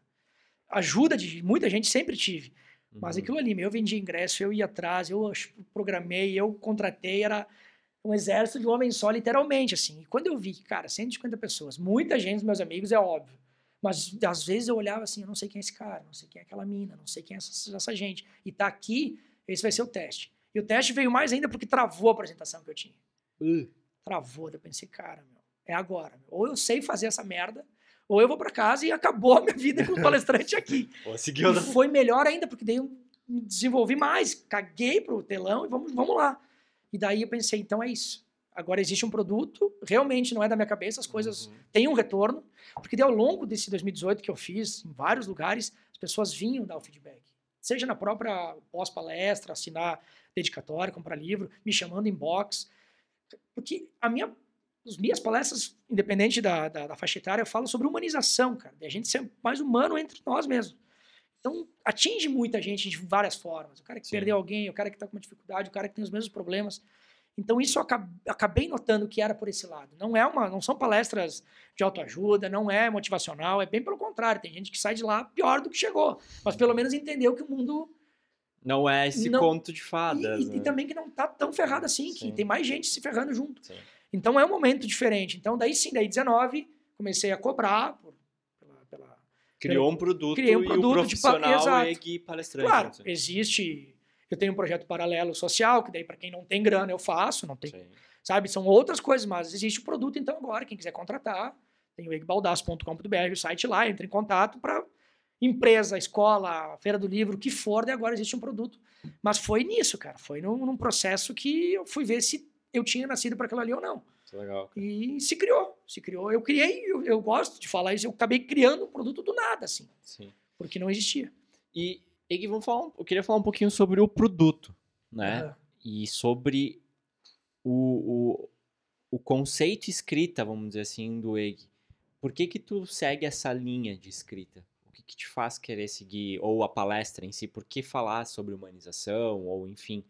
Ajuda de muita gente sempre tive. Mas Uhum. aquilo ali, meu, eu vendi ingresso, eu ia atrás, eu programei, eu contratei, era um exército de um homem só, literalmente, assim. E quando eu vi cara, 150 pessoas, muita gente dos meus amigos, é óbvio. Mas às vezes eu olhava assim, eu não sei quem é esse cara, não sei quem é aquela mina, não sei quem é essa, essa gente. E tá aqui, esse vai ser o teste. E o teste veio mais ainda porque travou a apresentação que eu tinha. Uh, Travou, eu pensei, cara, meu, é agora. meu. Ou eu sei fazer essa merda, ou eu vou pra casa e acabou a minha vida como palestrante aqui. conseguiu. E foi melhor ainda, porque daí eu me desenvolvi mais, caguei pro telão e vamos, vamos lá. E daí eu pensei, então é isso. Agora existe um produto, realmente não é da minha cabeça, as coisas Uhum. têm um retorno, porque daí ao longo desse 2018 que eu fiz, em vários lugares, as pessoas vinham dar o feedback. Seja na própria pós-palestra, assinar dedicatória, comprar livro, me chamando em box. Porque a minha, as minhas palestras, independente da, da, da faixa etária, eu falo sobre humanização, cara, de a gente ser mais humano entre nós mesmos. Então, atinge muita gente de várias formas. O cara que Sim. perdeu alguém, o cara que está com uma dificuldade, o cara que tem os mesmos problemas. Então, isso eu acab- acabei notando que era por esse lado. Não é uma, não são palestras de autoajuda, não é motivacional, é bem pelo contrário. Tem gente que sai de lá pior do que chegou, mas pelo menos entendeu que o mundo Não é esse Não- conto de e, fadas. e- e né? também que não tá tão ferrado assim, que Sim. tem mais gente se ferrando junto. Sim. Então é um momento diferente. Então daí sim, daí 19, comecei a cobrar por- pela- pela, Criou um produto Criei um e produto o de pa- profissional exato. é que palestrante. Claro, né? existe. Eu tenho um projeto paralelo social, que daí para quem não tem grana eu faço, não tem, Sim. sabe? São outras coisas, mas existe o produto, então agora, quem quiser contratar, Tem o egbaldaço.com.br, o site lá, entra em contato para empresa, escola, feira do livro, o que for, e agora existe um produto. Mas foi nisso, cara. Foi num, num processo que eu fui ver se eu tinha nascido para aquilo ali ou não. Legal. E se criou, se criou. Eu criei, eu, eu gosto de falar isso, eu acabei criando um produto do nada, assim, Sim. porque não existia. E, Ig, vamos falar, eu queria falar um pouquinho sobre o produto, né? Aham. E sobre o, o, o conceito escrita, vamos dizer assim, do Ig. Por que que tu segue essa linha de escrita? O que que te faz querer seguir, ou a palestra em si, por que falar sobre humanização, ou enfim...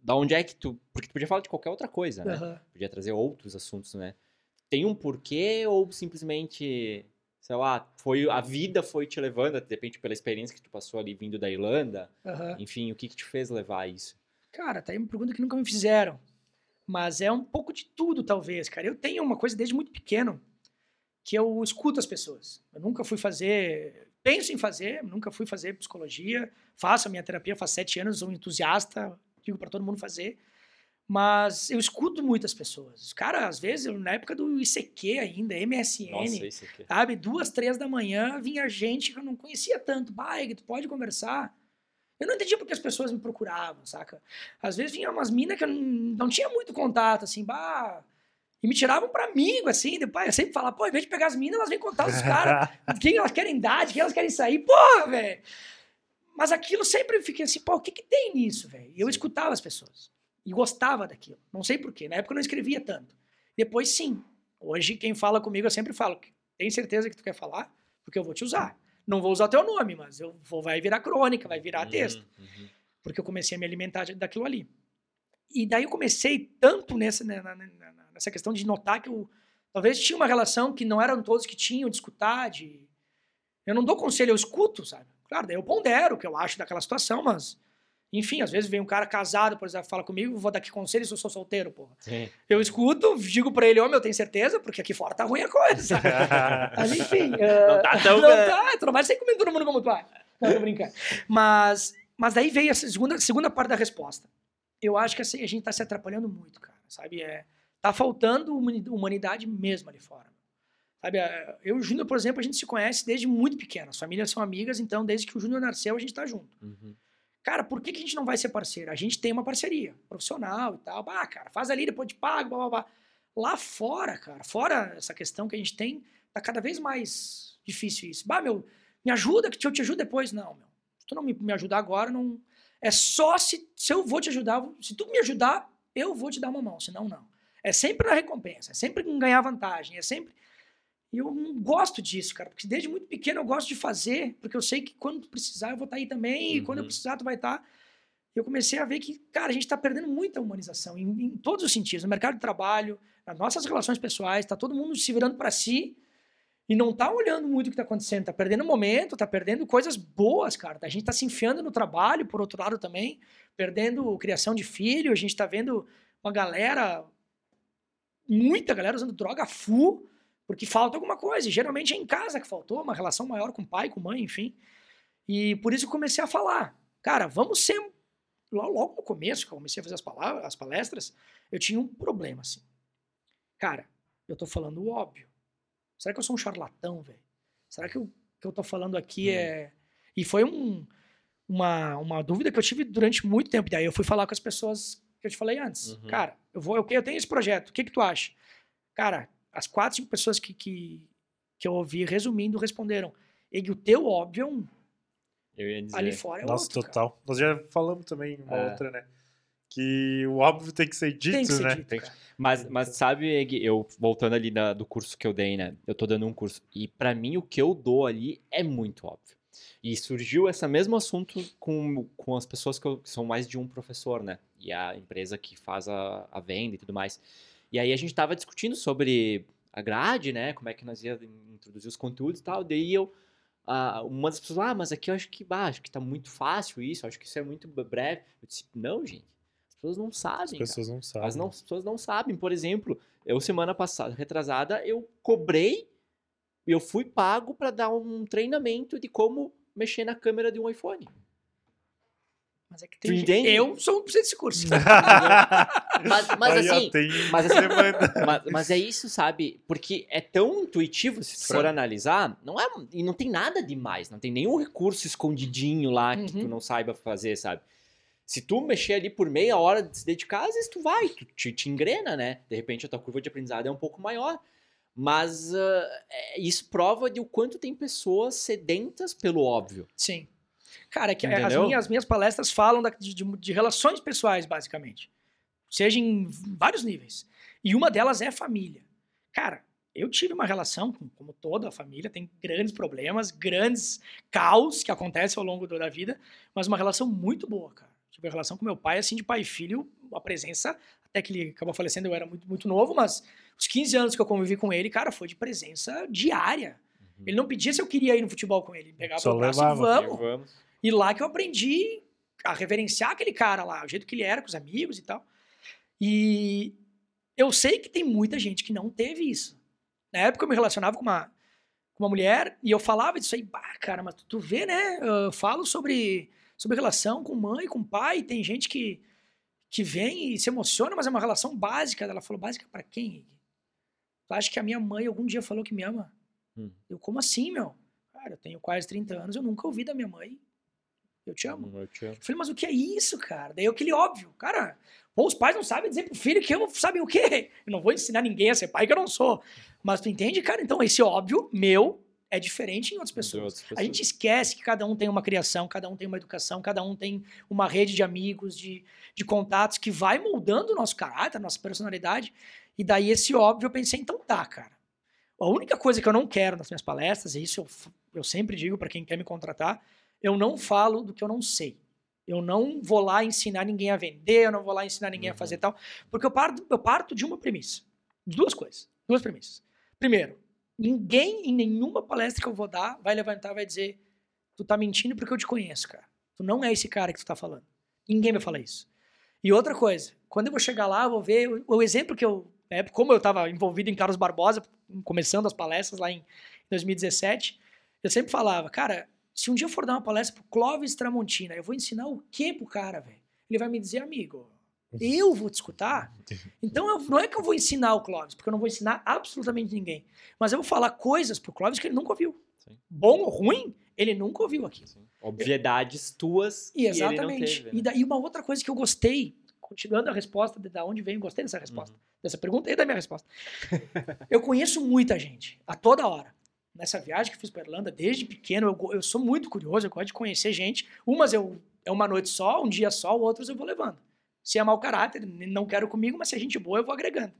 Da onde é que tu... Porque tu podia falar de qualquer outra coisa, né? Aham. podia trazer outros assuntos, né? Tem um porquê ou simplesmente, sei lá, foi a vida foi te levando, de repente pela experiência que tu passou ali vindo da Irlanda, Aham. enfim, o que que te fez levar a isso? Cara, tá aí uma pergunta que nunca me fizeram. Mas é um pouco de tudo, talvez, cara. Eu tenho uma coisa desde muito pequeno que eu escuto as pessoas. Eu nunca fui fazer. Penso em fazer, nunca fui fazer psicologia. Faço a minha terapia faz sete anos, sou um entusiasta, digo para todo mundo fazer. Mas eu escuto muitas pessoas. Cara, às vezes, eu, na época do ICQ ainda, MSN, Nossa, sabe? Duas, três da manhã, vinha gente que eu não conhecia tanto. Bah, tu pode conversar? Eu não entendia porque as pessoas me procuravam, saca? Às vezes vinha umas minas que eu não, não tinha muito contato, assim, bah... E me tiravam pra amigo, assim, depois eu sempre falava, pô, em vez de pegar as minas, elas vêm contar os caras, quem elas querem dar, de quem elas querem sair, porra, velho! Mas aquilo sempre fiquei assim, pô, o que que tem nisso, velho? E eu Sim. escutava as pessoas. E gostava daquilo. Não sei porquê. Na época eu não escrevia tanto. Depois, sim. Hoje, quem fala comigo, eu sempre falo, tem certeza que tu quer falar? Porque eu vou te usar. Não vou usar teu nome, mas eu vou, vai virar crônica, vai virar texto. Uhum, uhum. Porque eu comecei a me alimentar daquilo ali. E daí eu comecei tanto nessa, né, nessa questão de notar que eu talvez tinha uma relação que não eram todos que tinham, de escutar, de... Eu não dou conselho, eu escuto, sabe? Claro, daí eu pondero o que eu acho daquela situação, mas... Enfim, às vezes vem um cara casado, por exemplo, fala comigo, vou dar aqui conselho se eu sou solteiro, porra. Sim. Eu escuto, digo pra ele, ô, meu, tem certeza? Porque aqui fora tá ruim a coisa, sabe? Mas enfim. eh, Não tá tão... não tá, tu não vai sair comendo todo mundo como tu é. Não, tô brincando. Mas, mas daí veio essa segunda, segunda parte da resposta. Eu acho que assim, a gente tá se atrapalhando muito, cara, sabe? É, tá faltando humani- humanidade mesmo ali fora. Sabe, é, eu e o Júnior, por exemplo, a gente se conhece desde muito pequeno. As famílias são amigas, então desde que o Júnior nasceu, a gente tá junto. Uhum. Cara, por que, que a gente não vai ser parceiro? A gente tem uma parceria profissional e tal. Ah, cara, faz ali, depois te pago, blá, blá, blá. Lá fora, cara, fora essa questão que a gente tem, tá cada vez mais difícil isso. Bah, meu, me ajuda que eu te ajudo depois. Não, meu. Se tu não me, me ajudar agora, não. É só se, se eu vou te ajudar. Se tu me ajudar, eu vou te dar uma mão. Senão, não. É sempre na recompensa, é sempre em ganhar vantagem, é sempre. E eu não gosto disso, cara, porque desde muito pequeno eu gosto de fazer, porque eu sei que quando tu precisar eu vou estar aí também, e quando eu Uhum. precisar tu vai estar. E eu comecei a ver que, cara, a gente está perdendo muita humanização em, em todos os sentidos, no mercado de trabalho, nas nossas relações pessoais, tá todo mundo se virando para si e não tá olhando muito o que tá acontecendo, tá perdendo momento, tá perdendo coisas boas, cara. A gente tá se enfiando no trabalho, por outro lado também, perdendo criação de filho, a gente tá vendo uma galera, muita galera usando droga full, porque falta alguma coisa. E geralmente é em casa que faltou, uma relação maior com pai, com mãe, enfim. E por isso eu comecei a falar. Cara, vamos ser. Logo, no começo, que eu comecei a fazer as, palavras, as palestras, eu tinha um problema, assim. Cara, eu tô falando o óbvio. Será que eu sou um charlatão, velho? Será que o que eu tô falando aqui Hum. é. E foi um, uma, uma dúvida que eu tive durante muito tempo. Daí eu fui falar com as pessoas que eu te falei antes. Uhum. Cara, eu, vou, eu, eu tenho esse projeto, o que, que tu acha? Cara, as quatro, cinco pessoas que, que, que eu ouvi resumindo responderam. E o teu óbvio é um. Eu ia dizer. Ali fora é Nossa, outro. cara. total. Nós já falamos também uma É. outra, né? Que o óbvio tem que ser dito, Tem que ser né? dito, Tem- cara. Mas, mas sabe, Eg, eu voltando ali na- do curso que eu dei, né? Eu tô dando um curso. E pra mim o que eu dou ali é muito óbvio. E surgiu esse mesmo assunto com, com as pessoas que, eu- que são mais de um professor, né? E a empresa que faz a, a venda e tudo mais. E aí a gente tava discutindo sobre a grade, né? Como é que nós ia introduzir os conteúdos e tal. Daí eu. ah, uma das pessoas, ah, mas aqui eu acho que, bah, acho que tá muito fácil isso, acho que isso é muito breve. Eu disse, não, gente. As pessoas não sabem. As cara. pessoas não sabem. As, não- as pessoas não sabem. Por exemplo, eu semana passada, retrasada, eu cobrei, eu fui pago para dar um treinamento de como mexer na câmera de um iPhone. Mas é que tem gente-? Eu sou um desse curso. Mas, mas Aí, assim, mas assim- mas, mas é isso, sabe? Porque é tão intuitivo, se tu for Sim. analisar, não é, e não tem nada demais, não tem nenhum recurso escondidinho lá que tu Uhum. não saiba fazer, sabe? Se tu mexer ali por meia hora de se dedicar, às vezes tu vai, tu te, te engrena, né? De repente a tua curva de aprendizado é um pouco maior. Mas é- isso prova de o quanto tem pessoas sedentas pelo óbvio. Sim. Cara, é que as minhas, as minhas palestras falam da- de, de- relações pessoais, basicamente. Seja em vários níveis. E uma delas é família. Cara, eu tive uma relação, com- como toda a família, tem grandes problemas, grandes caos que acontecem ao longo da vida, mas uma relação muito boa, cara. Tive uma relação com meu pai, assim, de pai e filho, uma presença, até que ele acabou falecendo, eu era muito, muito novo, mas os 15 anos que eu convivi com ele, cara, foi de presença diária. Ele não pedia se eu queria ir no futebol com ele. Ele pegava Só o braço levava. e vamos. E lá que eu aprendi a reverenciar aquele cara lá, o jeito que ele era com os amigos e tal. E eu sei que tem muita gente que não teve isso. Na época eu me relacionava com uma, com uma mulher e eu falava disso aí, bah, cara, mas tu, vê, né? Eu falo sobre, sobre relação com mãe, com pai, tem gente que, que vem e se emociona, mas é uma relação básica. Ela falou, básica pra quem? Tu acha que a minha mãe algum dia falou que me ama? Hum. Eu, como assim, meu? Cara, eu tenho quase 30 anos, eu nunca ouvi da minha mãe. Eu te amo. Eu te amo. Eu falei, mas o que é isso, cara? Daí aquele óbvio, cara. Pô, os pais não sabem dizer pro filho que amam, sabem o quê? Eu não vou ensinar ninguém a ser pai que eu não sou. Mas tu entende, cara? Então esse óbvio meu é diferente em outras pessoas. outras A gente esquece que cada um tem uma criação, cada um tem uma educação, cada um tem uma rede de amigos, de, de contatos que vai moldando o nosso caráter, a nossa personalidade. E daí esse óbvio eu pensei, então tá, cara. A única coisa que eu não quero nas minhas palestras, e isso eu, eu sempre digo para quem quer me contratar, eu não falo do que eu não sei. Eu não vou lá ensinar ninguém a vender, eu não vou lá ensinar ninguém a Uhum. fazer tal, porque eu parto, eu parto de uma premissa. De duas coisas. Duas premissas. Primeiro, ninguém em nenhuma palestra que eu vou dar vai levantar e vai dizer tu tá mentindo porque eu te conheço, cara. Tu não é esse cara que tu tá falando. Ninguém vai falar isso. E outra coisa, quando eu vou chegar lá, eu vou ver o, o exemplo que eu, época, como eu estava envolvido em Carlos Barbosa, começando as palestras lá em 2017, eu sempre falava, cara, se um dia eu for dar uma palestra pro Clóvis Tramontina, eu vou ensinar o quê pro cara, velho? Ele vai me dizer, amigo, eu vou te escutar? Então eu- não é que eu vou ensinar o Clóvis, porque eu não vou ensinar absolutamente ninguém. Mas eu vou falar coisas pro Clóvis que ele nunca ouviu. Sim. Bom ou ruim, ele nunca ouviu aqui. Sim. Obviedades tuas E que exatamente. teve, E né? daí uma outra coisa que eu gostei, continuando a resposta de da onde veio, gostei dessa resposta, Uhum. dessa pergunta e da minha resposta. eu conheço muita gente, a toda hora. Nessa viagem que fiz para Irlanda, desde pequeno, eu, eu sou muito curioso, eu gosto de conhecer gente. Umas eu é uma noite só, um dia só, outras eu vou levando. Se é mau caráter, não quero comigo, mas se é gente boa, eu vou agregando.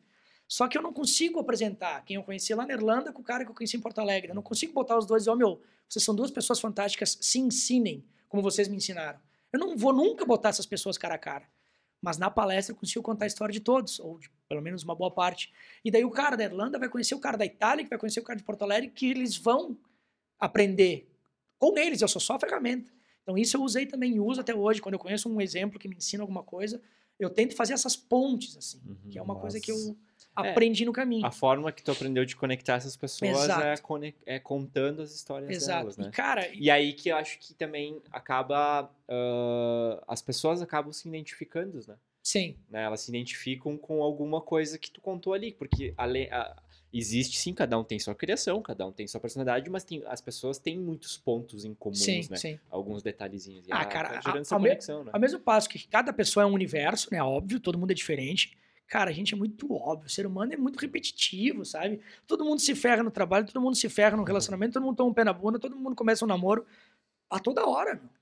Só que eu não consigo apresentar quem eu conheci lá na Irlanda com o cara que eu conheci em Porto Alegre. Eu não consigo botar os dois e ó, meu, vocês são duas pessoas fantásticas, se ensinem como vocês me ensinaram. Eu não vou nunca botar essas pessoas cara a cara. Mas na palestra eu consigo contar a história de todos, ou de pelo menos uma boa parte. E daí o cara da Irlanda vai conhecer o cara da Itália, que vai conhecer o cara de Porto Alegre, que eles vão aprender com eles. Eu sou só a ferramenta. Então isso eu usei também e uso até hoje. Quando eu conheço um exemplo que me ensina alguma coisa, eu tento fazer essas pontes, assim, Uhum. que é uma coisa que Nossa. eu aprendi no caminho. A forma que tu aprendeu de conectar essas pessoas é, é contando as histórias Exato. delas, né? E cara, E aí que eu acho que também acaba. ah, as pessoas acabam se identificando, né? Sim, né? Elas se identificam com alguma coisa que tu contou ali. Porque ale- a- existe sim, cada um tem sua criação, cada um tem sua personalidade, mas tem, as pessoas têm muitos pontos em comuns, sim, né? sim. Alguns detalhezinhos. E Ah, cara, tá a- essa ao me- conexão, né? Ao mesmo passo que cada pessoa é um universo, né? Óbvio, todo mundo é diferente. Cara, a gente é muito óbvio. O ser humano é muito repetitivo, sabe? Todo mundo se ferra no trabalho, todo mundo se ferra no relacionamento, todo mundo toma um pé na bunda, todo mundo começa um namoro a toda hora, meu.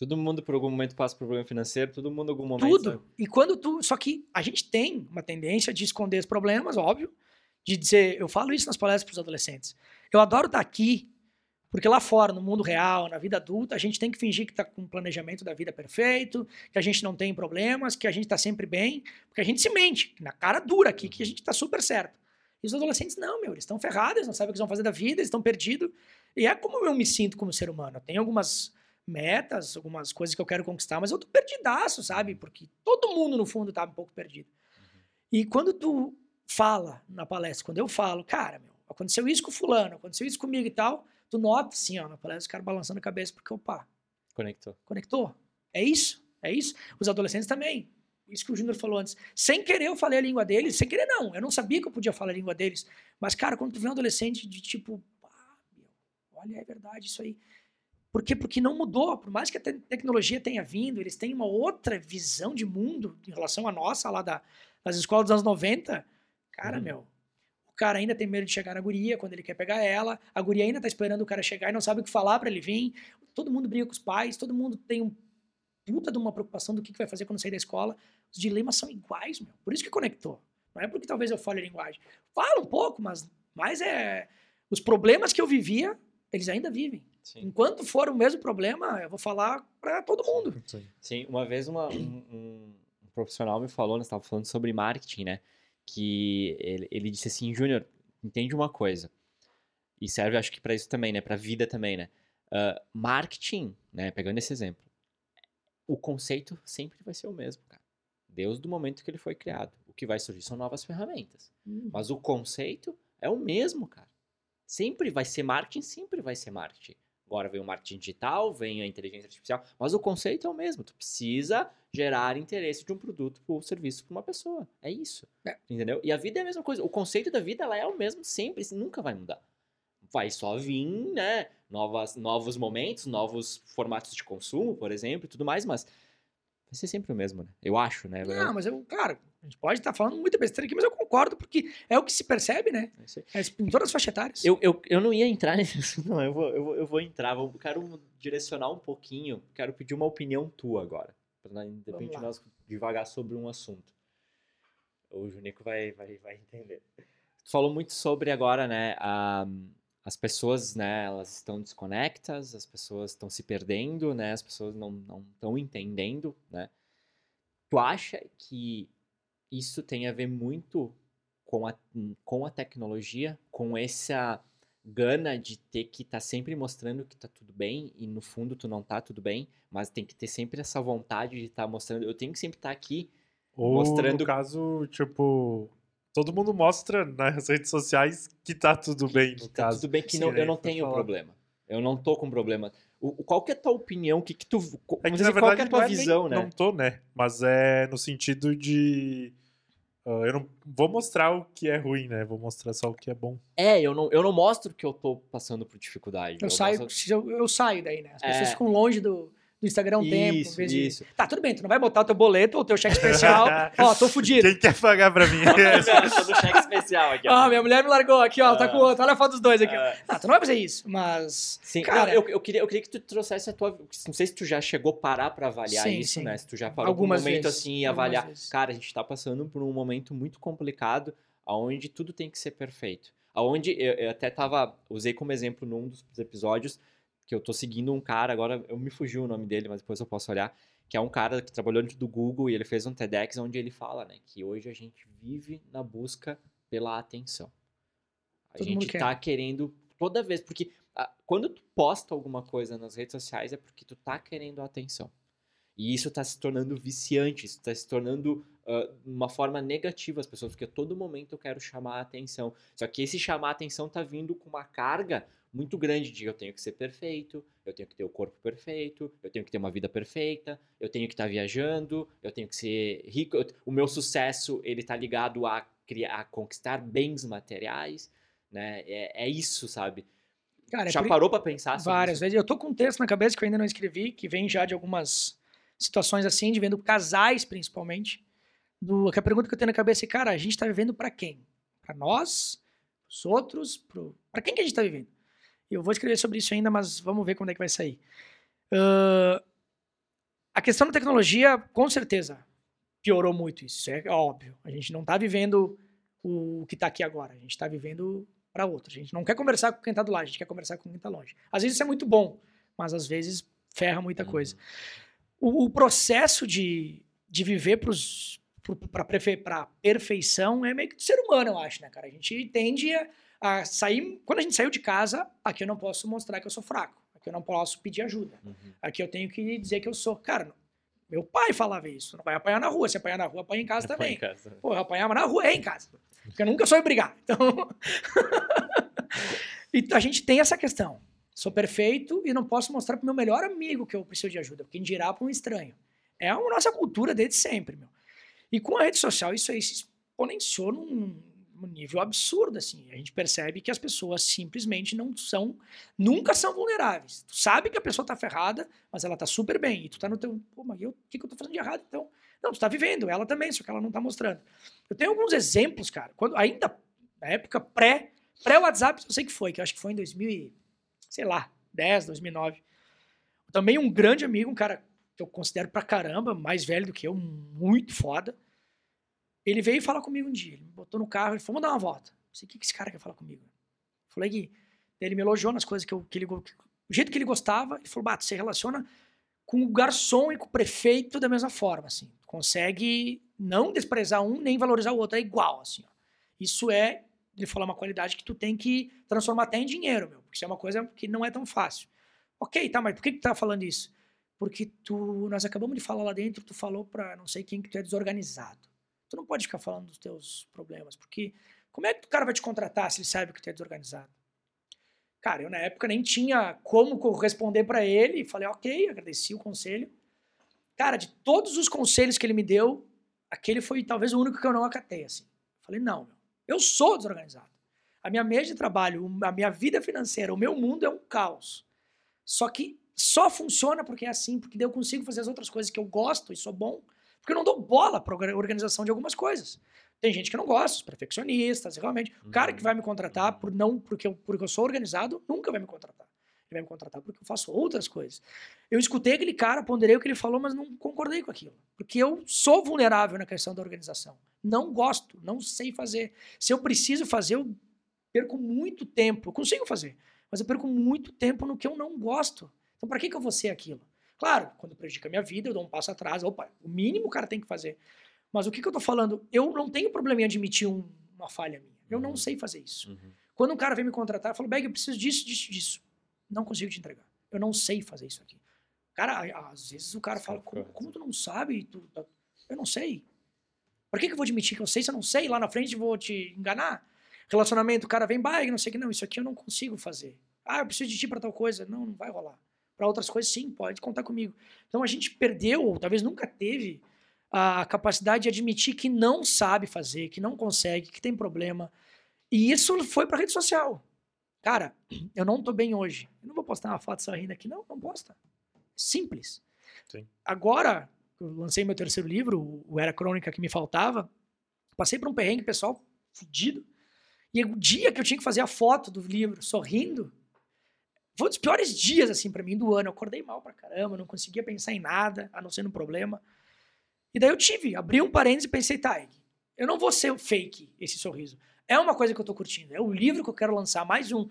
Todo mundo por algum momento passa por problema financeiro, todo mundo em algum momento. Tudo. sabe? E quando tu. Só que a gente tem uma tendência de esconder os problemas, óbvio. De dizer. Eu falo isso nas palestras para os adolescentes. Eu adoro estar aqui, porque lá fora, no mundo real, na vida adulta, a gente tem que fingir que está com um planejamento da vida perfeito, que a gente não tem problemas, que a gente está sempre bem, porque a gente se mente, na cara dura aqui, que a gente está super certo. E os adolescentes, não, meu, eles estão ferrados, eles não sabem o que eles vão fazer da vida, eles estão perdidos. E é como eu me sinto como ser humano. Eu tenho algumas metas, algumas coisas que eu quero conquistar, mas eu tô perdidaço, sabe? Porque todo mundo, no fundo, tá um pouco perdido. E quando tu fala na palestra, quando eu falo, cara, meu, aconteceu isso com fulano, aconteceu isso comigo e tal, tu nota, assim, ó, na palestra, os caras balançando a cabeça, porque, opa, Conectou. conectou? É isso? É isso. Os adolescentes também. Isso que o Júnior falou antes. Sem querer eu falei a língua deles, sem querer não. Eu não sabia que eu podia falar a língua deles. Mas, cara, quando tu vê um adolescente de tipo, ah, meu, olha, é verdade isso aí. Por quê? Porque não mudou. Por mais que a te tecnologia tenha vindo, eles têm uma outra visão de mundo em relação à nossa lá da, das escolas dos anos 90. Cara, uhum. meu, o cara ainda tem medo de chegar na guria quando ele quer pegar ela. A guria ainda tá esperando o cara chegar e não sabe o que falar para ele vir. Todo mundo briga com os pais, todo mundo tem um puta de uma preocupação do que, que vai fazer quando sair da escola. Os dilemas são iguais, meu. Por isso que conectou. Não é porque talvez eu fale a linguagem. Fala um pouco, mas mais é. Os problemas que eu vivia, eles ainda vivem. Sim. Enquanto for o mesmo problema, eu vou falar para todo mundo. Sim. Sim, uma vez uma, um, um, profissional me falou, nós estávamos falando sobre marketing, né? Que ele, ele disse assim, Júnior, entende uma coisa. E serve, acho que para isso também, né? Para vida também, né? Uh, marketing, né? Pegando esse exemplo, o conceito sempre vai ser o mesmo, cara. Desde o momento que ele foi criado. O que vai surgir são novas ferramentas. Hum. Mas o conceito é o mesmo, cara. Sempre vai ser marketing, sempre vai ser marketing. Agora vem o marketing digital, vem a inteligência artificial, mas o conceito é o mesmo. Tu precisa gerar interesse de um produto ou serviço para uma pessoa. É isso. É. Entendeu? E a vida é a mesma coisa. O conceito da vida ela é o mesmo sempre, isso nunca vai mudar. Vai só vir, né? Novas, novos momentos, novos formatos de consumo, por exemplo, e tudo mais, mas vai ser sempre o mesmo, né? Eu acho, né? Não, mas eu, claro, a gente pode estar falando muita besteira aqui, mas eu concordo, porque é o que se percebe, né? É em todas as faixas etárias. Eu, eu, eu não ia entrar nisso, não, eu vou, eu vou, eu vou entrar, vou, quero direcionar um pouquinho, quero pedir uma opinião tua agora, para de repente nós devagar sobre um assunto. O Junico vai, vai, vai entender. Tu falou muito sobre agora, né, a, as pessoas, né, elas estão desconectas, as pessoas estão se perdendo, né, as pessoas não estão entendendo, né. Tu acha que isso tem a ver muito com a, com a tecnologia, com essa gana de ter que estar tá sempre mostrando que tá tudo bem e no fundo tu não tá tudo bem, mas tem que ter sempre essa vontade de estar tá mostrando, eu tenho que sempre estar tá aqui Ou, mostrando... no caso, tipo, todo mundo mostra nas redes sociais que tá tudo bem, no tá caso. tudo bem que não, eu não tenho falar. problema. Eu não tô com problema. O, qual que é a tua opinião? O que, que tu. É que, dizer, verdade, qual que é a tua visão, nem, né? Não tô, né? Mas é no sentido de. Uh, eu não vou mostrar o que é ruim, né? Vou mostrar só o que é bom. É, eu não, eu não mostro que eu tô passando por dificuldade. Eu, eu saio, mostro... eu, eu, saio daí, né? As pessoas é... ficam longe do, do Instagram um isso, tempo. Isso. Tá, tudo bem, tu não vai botar o teu boleto ou o teu cheque especial. ó, tô fudido. Quem quer pagar pra mim? eu do cheque especial aqui. Ó, minha mulher me largou aqui, ó, tá com outro. Olha a foto dos dois aqui. Uh, tá, tu não vai fazer isso, mas. Sim, cara, não, eu, eu, queria, eu queria que tu trouxesse a tua. Não sei se tu já chegou a parar pra avaliar sim, isso, sim. né? Se tu já parou Algumas por um momento vezes. assim e avaliar. Cara, a gente tá passando por um momento muito complicado, onde tudo tem que ser perfeito. Aonde eu, eu até tava. Usei como exemplo num dos episódios que eu tô seguindo um cara, agora eu me fugiu o nome dele, mas depois eu posso olhar, que é um cara que trabalhou dentro do Google e ele fez um TEDx onde ele fala, né, que hoje a gente vive na busca pela atenção. A Todo gente tá quer. querendo toda vez, porque a, quando tu posta alguma coisa nas redes sociais é porque tu tá querendo a atenção. E isso está se tornando viciante, isso está se tornando uh, uma forma negativa às pessoas, porque a todo momento eu quero chamar a atenção. Só que esse chamar a atenção tá vindo com uma carga muito grande de eu tenho que ser perfeito, eu tenho que ter o corpo perfeito, eu tenho que ter uma vida perfeita, eu tenho que estar tá viajando, eu tenho que ser rico, eu, o meu sucesso ele está ligado a criar, a conquistar bens materiais, né? É, é isso, sabe? Cara, é já parou para pensar sobre Várias isso? vezes. Eu tô com um texto na cabeça que eu ainda não escrevi, que vem já de algumas situações assim, de vendo casais principalmente. Do, que a pergunta que eu tenho na cabeça é, cara, a gente está vivendo para quem? Para nós? Para os outros? Para quem que a gente está vivendo? Eu vou escrever sobre isso ainda, mas vamos ver como é que vai sair. Uh, a questão da tecnologia, com certeza, piorou muito isso. É óbvio. A gente não está vivendo o que está aqui agora. A gente está vivendo para outro. A gente não quer conversar com quem está do lado, a gente quer conversar com quem está longe. Às vezes isso é muito bom, mas às vezes ferra muita uhum. coisa. O, o, processo de, de viver para a perfeição é meio que do ser humano, eu acho, né, cara? A gente tende a a sair. Quando a gente saiu de casa, aqui eu não posso mostrar que eu sou fraco. Aqui eu não posso pedir ajuda. Uhum. Aqui eu tenho que dizer que eu sou. Cara, meu pai falava isso. Não vai apanhar na rua. Se apanhar na rua, apanha em casa também. Em casa. Pô, eu apanhava na rua, é em casa. Porque eu nunca soube brigar. Então. e a gente tem essa questão. Sou perfeito e não posso mostrar pro meu melhor amigo que eu preciso de ajuda. Quem dirá para um estranho. É a nossa cultura desde sempre, meu. E com a rede social, isso aí se exponenciou num, num nível absurdo, assim. A gente percebe que as pessoas simplesmente não são, nunca são vulneráveis. Tu sabe que a pessoa tá ferrada, mas ela tá super bem. E tu tá no teu, pô, mas o que, que eu tô fazendo de errado, então? Não, tu tá vivendo, ela também, só que ela não tá mostrando. Eu tenho alguns exemplos, cara, quando ainda, na época pré, pré-WhatsApp, eu sei que foi, que eu acho que foi em 2000 e, sei lá, 10, 2009. Também um grande amigo, um cara que eu considero pra caramba, mais velho do que eu, muito foda. Ele veio falar comigo um dia, ele me botou no carro, ele falou, vamos dar uma volta. Eu sei, o que, que esse cara quer falar comigo? Eu falei que ele me elogiou nas coisas que, eu, que ele, o jeito que ele gostava, ele falou, Bato, você relaciona com o garçom e com o prefeito da mesma forma, assim. Consegue não desprezar um nem valorizar o outro, é igual, assim. Ó. Isso é, ele falou, uma qualidade que tu tem que transformar até em dinheiro, meu, porque isso é uma coisa que não é tão fácil. Ok, tá, mas por que, que tu tá falando isso? Porque tu, nós acabamos de falar lá dentro, tu falou pra não sei quem que tu é desorganizado. Tu não pode ficar falando dos teus problemas, porque como é que o cara vai te contratar se ele sabe que tu é desorganizado? Cara, eu na época nem tinha como responder para ele, falei, ok, agradeci o conselho. Cara, de todos os conselhos que ele me deu, aquele foi talvez o único que eu não acatei, assim. Falei, não, meu, eu sou desorganizado. A minha mesa de trabalho, a minha vida financeira, o meu mundo é um caos. Só que só funciona porque é assim, porque eu consigo fazer as outras coisas que eu gosto e sou bom, porque eu não dou bola para a organização de algumas coisas. Tem gente que não gosta, os perfeccionistas, realmente. O cara que uhum. vai me contratar por não porque eu, porque eu sou organizado, nunca vai me contratar. Ele vai me contratar porque eu faço outras coisas. Eu escutei aquele cara, ponderei o que ele falou, mas não concordei com aquilo. Porque eu sou vulnerável na questão da organização. Não gosto, não sei fazer. Se eu preciso fazer, eu perco muito tempo. Eu consigo fazer mas eu perco muito tempo no que eu não gosto. Então, para que, que eu vou ser aquilo? Claro, quando prejudica a minha vida, eu dou um passo atrás. Opa, o mínimo o cara tem que fazer. Mas o que, que eu tô falando? Eu não tenho problema em admitir um, uma falha minha. Eu não uhum. sei fazer isso. Uhum. Quando um cara vem me contratar, eu falo, Beg, eu preciso disso, disso, disso. Não consigo te entregar. Eu não sei fazer isso aqui. Cara, às vezes o cara fala, como, como tu não sabe? Tu, tá, eu não sei. Por que, que eu vou admitir que eu sei se eu não sei? Lá na frente vou te enganar? Relacionamento, o cara vem, bike, não sei o que, não, isso aqui eu não consigo fazer. Ah, eu preciso de ti para tal coisa. Não, não vai rolar. Para outras coisas, sim, pode contar comigo. Então a gente perdeu, ou talvez nunca teve, a capacidade de admitir que não sabe fazer, que não consegue, que tem problema. E isso foi para rede social. Cara, eu não tô bem hoje. Eu não vou postar uma foto sorrindo aqui, não, não posta. Simples. Sim. Agora, eu lancei meu terceiro livro, o Era Crônica que me faltava. Passei por um perrengue pessoal fudido. E o dia que eu tinha que fazer a foto do livro sorrindo, foi um dos piores dias, assim, para mim, do ano. Eu acordei mal pra caramba, não conseguia pensar em nada, a não ser no problema. E daí eu tive, abri um parênteses e pensei, tá, eu não vou ser fake esse sorriso. É uma coisa que eu tô curtindo, é o livro que eu quero lançar, mais um.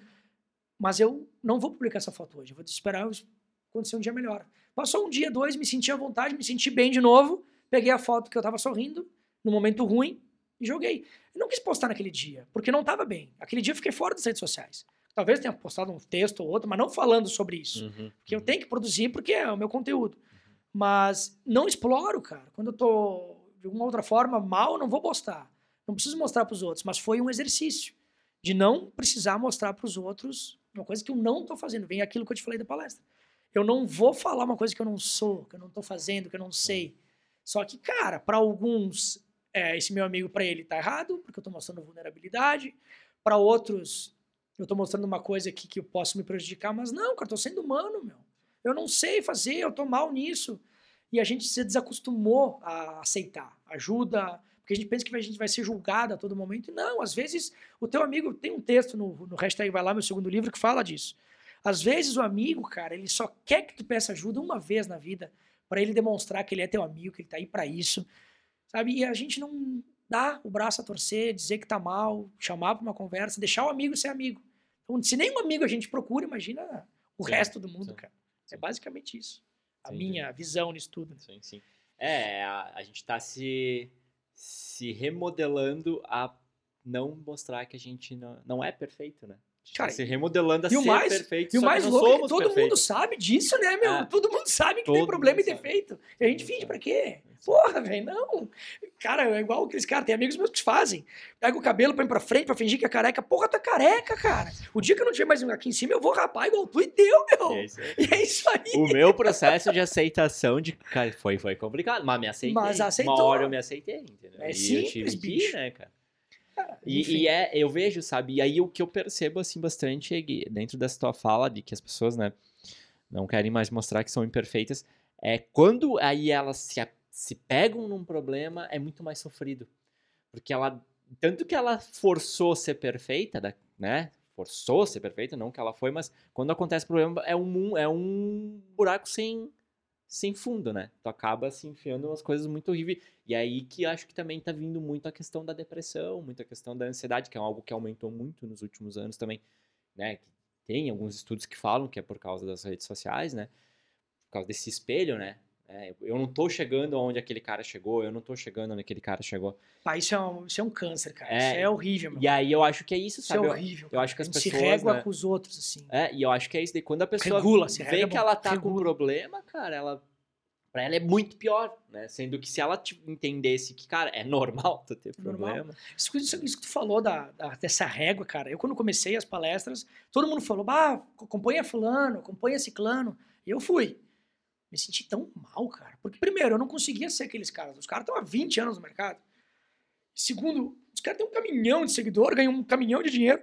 Mas eu não vou publicar essa foto hoje, eu vou esperar acontecer um dia melhor. Passou um dia, dois, me senti à vontade, me senti bem de novo, peguei a foto que eu tava sorrindo, no momento ruim, e joguei. Eu não quis postar naquele dia, porque não estava bem. Aquele dia eu fiquei fora das redes sociais. Talvez tenha postado um texto ou outro, mas não falando sobre isso. Uhum, porque eu uhum. tenho que produzir porque é o meu conteúdo. Uhum. Mas não exploro, cara. Quando eu tô de alguma outra forma mal, eu não vou postar. Não preciso mostrar para os outros, mas foi um exercício de não precisar mostrar para os outros uma coisa que eu não estou fazendo. Vem aquilo que eu te falei da palestra. Eu não vou falar uma coisa que eu não sou, que eu não estou fazendo, que eu não sei. Só que, cara, para alguns é, esse meu amigo, para ele, tá errado, porque eu estou mostrando vulnerabilidade. Para outros, eu estou mostrando uma coisa aqui que eu posso me prejudicar, mas não, cara, tô sendo humano, meu. Eu não sei fazer, eu tô mal nisso. E a gente se desacostumou a aceitar ajuda, porque a gente pensa que a gente vai ser julgado a todo momento. Não, às vezes o teu amigo tem um texto no, no hashtag vai lá, meu segundo livro, que fala disso. Às vezes o amigo, cara, ele só quer que tu peça ajuda uma vez na vida para ele demonstrar que ele é teu amigo, que ele tá aí para isso. Sabe? E a gente não dá o braço a torcer, dizer que tá mal, chamar para uma conversa, deixar o amigo ser amigo. Então, se nem um amigo a gente procura, imagina o sim, resto do mundo, sim, cara. É basicamente isso. A minha visão nisso tudo. Né? Sim, sim. É, a, a gente tá se, se remodelando a não mostrar que a gente não, não é perfeito, né? Gente Cara, tá se remodelando a e ser mais- perfeito, E o que mais louco é que todo mundo perfeitos. sabe disso, né, meu? É. Todo mundo sabe que Todo tem problema e mundo sabe. defeito. E a gente finge mundo pra quê? Porra, velho, não. Cara, é igual aqueles caras, tem amigos meus que fazem. Pega o cabelo, põe pra frente pra fingir que é careca. Porra, tá careca, cara. O dia que eu não tiver mais um aqui em cima, eu vou rapar igual tu e deu, meu. É isso aí. E é isso aí. O meu processo de aceitação de cara, foi, foi complicado, mas me aceitei. Mas aceitou. Uma hora eu me aceitei, entendeu? É e eu simples, tive que bicho. ir, né, cara? E, e é, eu vejo, sabe? E aí o que eu percebo, assim, bastante é que dentro dessa tua fala de que as pessoas, né, não querem mais mostrar que são imperfeitas, é quando aí elas se, se pegam num problema, é muito mais sofrido. Porque ela, tanto que ela forçou ser perfeita, né? Forçou ser perfeita, não que ela foi, mas quando acontece problema, é um, é um buraco sem, sem fundo, né? Tu acaba se enfiando umas coisas muito horríveis. E aí que acho que também tá vindo muito a questão da depressão, muito a questão da ansiedade, que é algo que aumentou muito nos últimos anos também, né? Que Tem alguns estudos que falam que é por causa das redes sociais, né? Por causa desse espelho, né? É, eu não tô chegando onde aquele cara chegou, eu não tô chegando onde aquele cara chegou. Pá, isso, é um, isso é um câncer, cara. É. Isso é horrível, meu. E aí eu acho que é isso, Isso é sabe? Eu- horrível. eu acho que as A gente pessoas, Se régua né? com os outros, assim. É, e eu acho que é isso. Daí quando a pessoa Regula, se vê rega, que ela tá com um regula. problema, cara, ela. Pra ela é muito pior, né? Sendo que se ela entendesse que, cara, é normal tu ter É normal. problema. Isso, isso- isso que tu falou da, da- dessa régua, cara. Eu, quando comecei as palestras, todo mundo falou: bah, acompanha Fulano, acompanha Ciclano. E eu fui. Me senti tão mal, cara. Porque, primeiro, eu não conseguia ser aqueles caras. Os caras estão há 20 anos no mercado. Segundo, os caras têm um caminhão de seguidor, ganham um caminhão de dinheiro.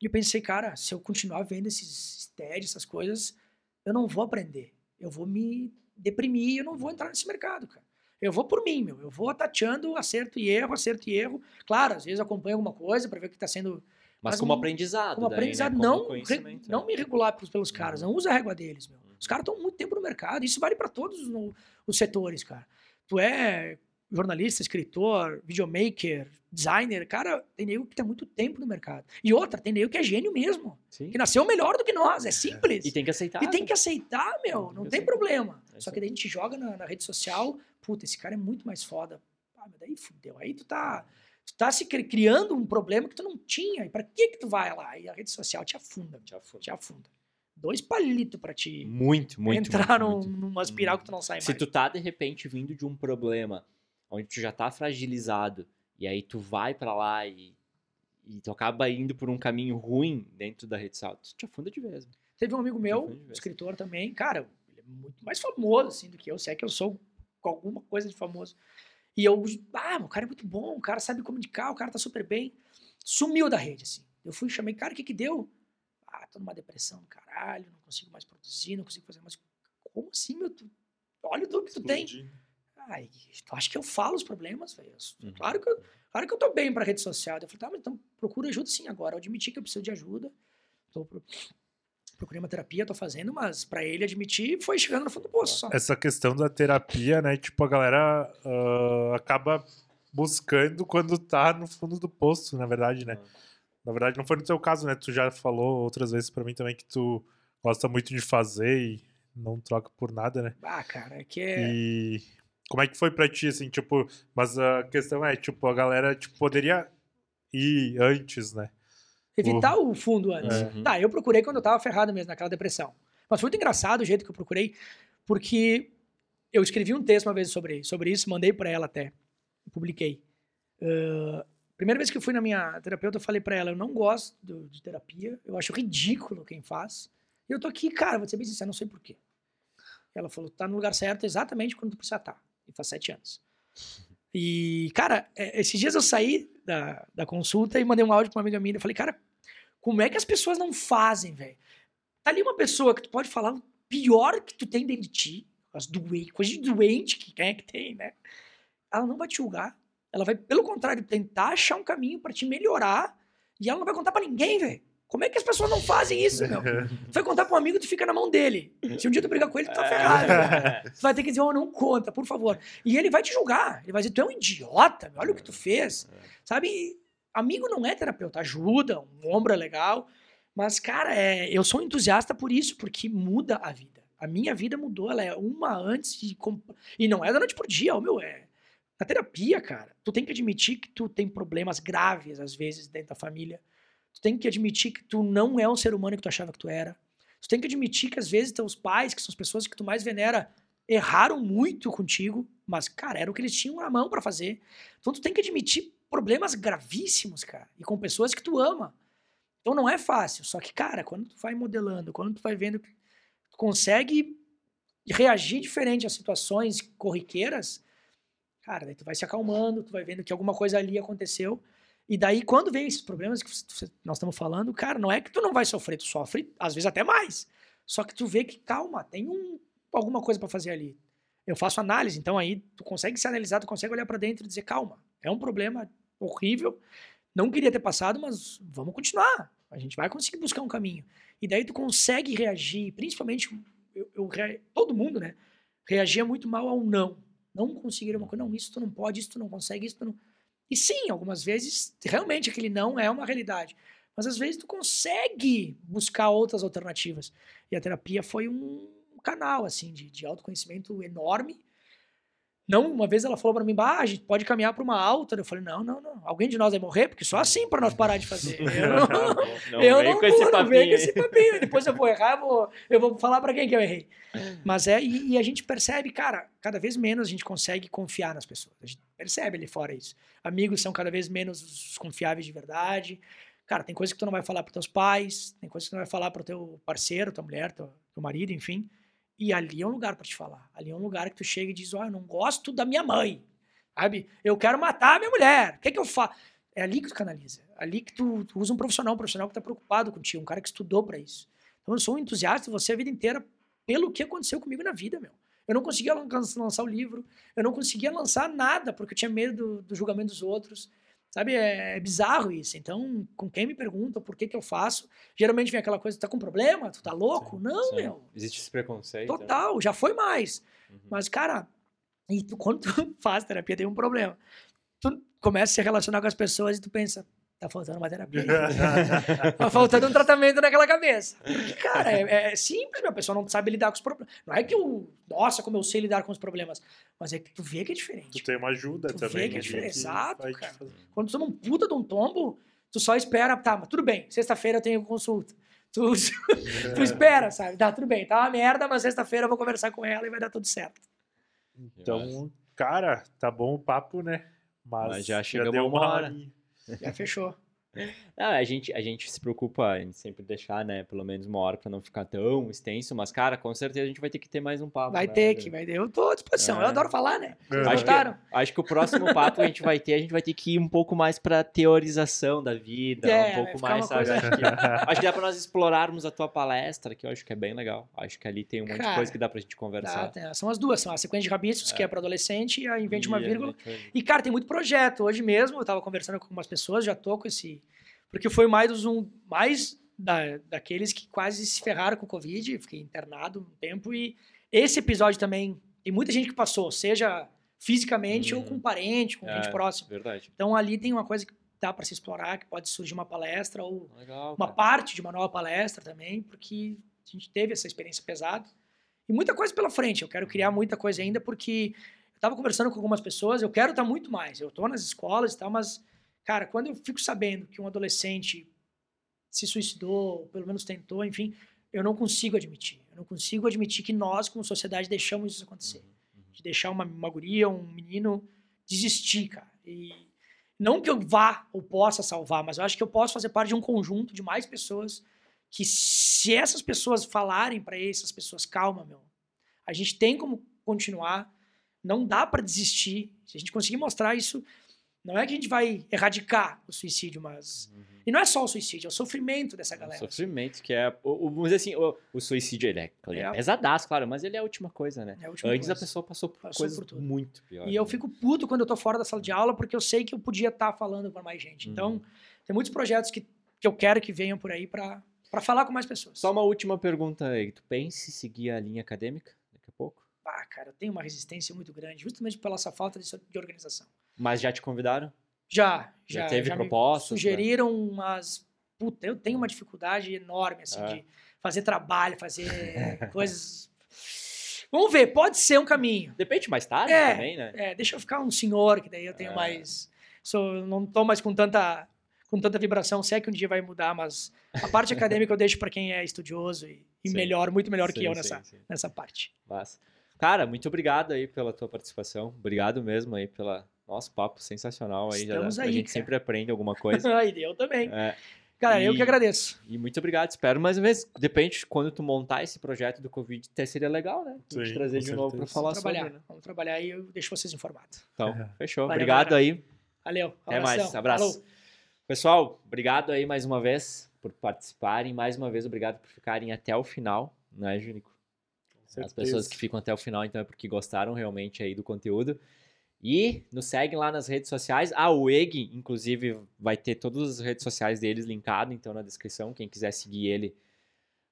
E eu pensei, cara, se eu continuar vendo esses steads, essas coisas, eu não vou aprender. Eu vou me deprimir eu não vou entrar nesse mercado, cara. Eu vou por mim, meu. Eu vou tateando acerto e erro, acerto e erro. Claro, às vezes acompanho alguma coisa para ver o que está sendo Mas, Mas como um- aprendizado. como daí, aprendizado. né? Como não, re- conhecimento, não né? me regular pelos, pelos caras, Uhum. não usa a régua deles, meu. Os caras estão muito tempo no mercado. Isso vale para todos no- os setores, cara. Tu é jornalista, escritor, videomaker, designer, cara, tem nego que tá muito tempo no mercado. E outra, tem nego que é gênio mesmo, Sim. que nasceu melhor do que nós, é simples. E tem que aceitar. E tem que aceitar, meu, não que tem problema. É Só que daí a gente joga na, na rede social, puta, esse cara é muito mais foda. Ah, mas daí fudeu. Aí tu tá, tu tá se cri- criando um problema que tu não tinha. E pra que que tu vai lá? E a rede social te afunda, Te afunda. te afunda. Dois palitos pra te Muito, muito. entrar muito, num, muito. numa espiral que tu não sai Se mais. tu tá, de repente, vindo de um problema onde tu já tá fragilizado, e aí tu vai pra lá e, e tu acaba indo por um caminho ruim dentro da rede social, tu te afunda de vez. Teve um amigo meu, escritor também, cara, ele é muito mais famoso assim do que eu, se é que eu sou com alguma coisa de famoso. E eu, ah, o cara é muito bom, o cara sabe comunicar, o cara tá super bem. Sumiu da rede, assim. Eu fui, chamei, cara, o que que deu? Ah, tô numa depressão do caralho, não consigo mais produzir, não consigo fazer mais. Como assim, meu? Tu, olha tudo que tu tem. Ai, tu acha que eu falo os problemas, velho? Uhum. Claro, que eu, claro que eu tô bem pra rede social. Eu falei, tá, mas então procura ajuda sim agora. Eu admiti que eu preciso de ajuda. Tô pro- procurei uma terapia, tô fazendo, mas pra ele admitir foi chegando no fundo do poço só. Essa questão da terapia, né? Tipo, a galera ah, acaba buscando quando tá no fundo do poço, na verdade, né? Na verdade, não foi no teu caso, né? Tu já falou outras vezes pra mim também que tu gosta muito de fazer e não troca por nada, né? Ah, cara, é que é. E como é que foi pra ti, assim, tipo, mas a questão é, tipo, a galera tipo, poderia ir antes, né? Evitar o fundo antes. Uhum. Tá, eu procurei quando eu tava ferrado mesmo, naquela depressão. Mas foi muito engraçado o jeito que eu procurei, porque eu escrevi um texto uma vez sobre, sobre isso, mandei pra ela até, publiquei. Ah, primeira vez que eu fui na minha terapeuta, eu falei pra ela, eu não gosto do- de terapia, eu acho ridículo quem faz. E eu tô aqui, cara, vou ser bem sincero, não sei porquê. Ela falou, tá no lugar certo exatamente quando tu precisa estar. E faz sete anos. E, cara, é, esses dias eu saí da, da consulta e mandei um áudio pra uma amiga minha. Eu falei, cara, como é que as pessoas não fazem, velho? Tá ali uma pessoa que tu pode falar o pior que tu tem dentro de ti, as doente, coisa de doente que é que tem, né? Ela não vai te julgar. Ela vai, pelo contrário, tentar achar um caminho pra te melhorar e ela não vai contar pra ninguém, velho. Como é que as pessoas não fazem isso, meu? Tu vai contar pra um amigo, tu fica na mão dele. Se um dia tu brigar com ele, tu tá ferrado. velho. Tu vai ter que dizer, oh, não conta, por favor. E ele vai te julgar. Ele vai dizer, tu é um idiota, meu, olha o que tu fez. Sabe? Amigo não é terapeuta, ajuda, um ombro é legal. Mas, cara, é, eu sou um entusiasta por isso, porque muda a vida. A minha vida mudou, ela é uma antes e, com- e não é da noite por dia, o meu é. Na terapia, cara, tu tem que admitir que tu tem problemas graves, às vezes, dentro da família. Tu tem que admitir que tu não é um ser humano que tu achava que tu era. Tu tem que admitir que às vezes teus pais, que são as pessoas que tu mais venera, erraram muito contigo, mas, cara, era o que eles tinham na mão para fazer. Então tu tem que admitir problemas gravíssimos, cara, e com pessoas que tu ama. Então não é fácil, só que, cara, quando tu vai modelando, quando tu vai vendo que tu consegue reagir diferente às situações corriqueiras, cara, daí tu vai se acalmando, tu vai vendo que alguma coisa ali aconteceu. E daí, quando vem esses problemas que nós estamos falando, cara, não é que tu não vai sofrer, tu sofre, às vezes até mais. Só que tu vê que, calma, tem um, alguma coisa para fazer ali. Eu faço análise, então aí tu consegue se analisar, tu consegue olhar para dentro e dizer, calma, é um problema horrível, não queria ter passado, mas vamos continuar. A gente vai conseguir buscar um caminho. E daí tu consegue reagir, principalmente eu, eu, todo mundo, né? Reagia muito mal ao não. Não conseguir uma coisa, não, isso tu não pode, isso tu não consegue, isso tu não. E sim, algumas vezes, realmente aquele não é uma realidade. Mas às vezes tu consegue buscar outras alternativas. E a terapia foi um canal, assim, de, de autoconhecimento enorme não, uma vez ela falou para mim, bah, a gente pode caminhar para uma alta. Eu falei, não, não, não. Alguém de nós vai morrer, porque só assim para nós parar de fazer. Eu não, não, eu não, com, esse não com esse papinho. Depois eu vou errar, eu vou, eu vou falar para quem que eu errei. Mas é, e, e, a gente percebe, cara, cada vez menos a gente consegue confiar nas pessoas. A gente percebe ali fora isso. Amigos são cada vez menos os confiáveis de verdade. Cara, tem coisas que tu não vai falar para teus pais, tem coisas que tu não vai falar para teu parceiro, tua mulher, teu, teu marido, enfim. E ali é um lugar para te falar. Ali é um lugar que tu chega e diz: Ó, oh, eu não gosto da minha mãe. Sabe? Eu quero matar a minha mulher. O que, é que eu faço? É ali que tu canaliza. É ali que tu, tu, usa um profissional, um profissional que tá preocupado contigo, um cara que estudou para isso. Então eu sou um entusiasta você a vida inteira pelo que aconteceu comigo na vida, meu. Eu não conseguia lançar o livro, eu não conseguia lançar nada porque eu tinha medo do, do julgamento dos outros. Sabe, é, é, bizarro isso. Então, com quem me pergunta por que que eu faço, geralmente vem aquela coisa, tu tá com problema? Tu tá louco? Sim, não, sim. meu. Existe esse preconceito. Total, já foi mais. Uhum. Mas, cara, e tu, quando tu faz terapia, tem um problema. Tu começa a se relacionar com as pessoas e tu pensa, Tá faltando uma terapia. tá faltando um tratamento naquela cabeça. Porque, cara, é, é simples, meu. A pessoa não sabe lidar com os problemas. Não é que eu. Nossa, como eu sei lidar com os problemas. Mas é que tu vê que é diferente. Tu tem uma ajuda tu também. Vê que é diferente. Exato, cara. Quando tu toma um puta de um tombo, tu só espera. Tá, mas tudo bem. Sexta-feira eu tenho consulta. Tu, tu espera, sabe? Tá, tudo bem. Tá uma merda, mas sexta-feira eu vou conversar com ela e vai dar tudo certo. Então, cara, tá bom o papo, né? Mas, mas já chegou uma, uma hora. hora. Já fechou. Não, a, gente, a gente se preocupa em sempre deixar, né, pelo menos uma hora pra não ficar tão extenso, mas, cara, com certeza a gente vai ter que ter mais um papo. Vai né? ter que, vai ter. Eu tô à disposição, é. eu adoro falar, né? É. Acho, que, acho que o próximo papo que a gente vai ter, a gente vai ter que ir um pouco mais pra teorização da vida, é, um pouco mais, sabe? Acho que, acho que dá pra nós explorarmos a tua palestra, que eu acho que é bem legal. Acho que ali tem um monte cara, de coisa que dá pra gente conversar. Dá, são as duas, são a sequência de rabiscos, que é, é pra adolescente, e a Invente Uma Vírgula. E, cara, tem muito projeto. Hoje mesmo, eu tava conversando com algumas pessoas, já tô com esse porque foi mais um mais da, daqueles que quase se ferraram com o Covid, fiquei internado um tempo e esse episódio também tem muita gente que passou, seja fisicamente ou com um parente, com é, gente próxima. Verdade. Então ali tem uma coisa que dá para se explorar, que pode surgir uma palestra ou Legal, uma parte de uma nova palestra também, porque a gente teve essa experiência pesada. E muita coisa pela frente, eu quero criar muita coisa ainda porque eu estava conversando com algumas pessoas, eu quero estar muito mais. Eu estou nas escolas e tal, mas Cara, quando eu fico sabendo que um adolescente se suicidou, ou pelo menos tentou, enfim, eu não consigo admitir. Eu não consigo admitir que nós, como sociedade, deixamos isso acontecer. Uhum, uhum. De deixar uma, uma guria, um menino desistir, cara. E não que eu vá ou possa salvar, mas eu acho que eu posso fazer parte de um conjunto de mais pessoas que, se essas pessoas falarem para essas pessoas, calma, meu, a gente tem como continuar, não dá para desistir. Se a gente conseguir mostrar isso não é que a gente vai erradicar o suicídio, mas. Uhum. E não é só o suicídio, é o sofrimento dessa galera. O sofrimento, que é. O, o, dizer assim, o, o suicídio ele é, ele é, é pesadaço, claro, mas ele é a última coisa, né? É a última Antes coisa. a pessoa passou por passou coisas por muito piores. E né? eu fico puto quando eu tô fora da sala de aula, porque eu sei que eu podia estar tá falando para mais gente. Então, uhum. tem muitos projetos que, que eu quero que venham por aí para falar com mais pessoas. Só uma última pergunta aí. Tu pensa em seguir a linha acadêmica Ah, cara, eu tenho uma resistência muito grande, justamente pela essa falta de, de organização. Mas já te convidaram? Já, já. Já teve já propostas? Sugeriram né? umas. Puta, eu tenho uma dificuldade enorme, assim, é. de fazer trabalho, fazer coisas. Vamos ver, pode ser um caminho. Depende mais tarde é, também, né? É, deixa eu ficar um senhor, que daí eu tenho é. mais. Sou, não tô mais com tanta com tanta vibração, se é que um dia vai mudar, mas a parte acadêmica eu deixo para quem é estudioso e, e melhor, muito melhor que Sim, eu sim, nessa, sim. nessa parte. Massa. Cara, muito obrigado aí pela tua participação. Obrigado mesmo aí pela nosso papo sensacional aí. Já, Estamos a aí, gente cara. sempre aprende alguma coisa. Ai, eu também. É, Cara, eu e- que agradeço. e muito obrigado. Espero mais uma vez. Depende de quando tu montar esse projeto do Covid, até seria legal, né? A Sim, trazer com de novo para falar Vamos trabalhar. sobre, né? Vamos trabalhar e eu deixo vocês informados. Então, É. fechou. Valeu, obrigado galera. aí. Valeu. Até mais. Abraço. Falou. Pessoal, obrigado aí mais uma vez por participarem. Mais uma vez, obrigado por ficarem até o final, né, Júnico? As pessoas que ficam até o final, então, é porque gostaram realmente aí do conteúdo. E nos seguem lá nas redes sociais. Ah, o EG, inclusive, vai ter todas as redes sociais deles linkado, então, na descrição. Quem quiser seguir ele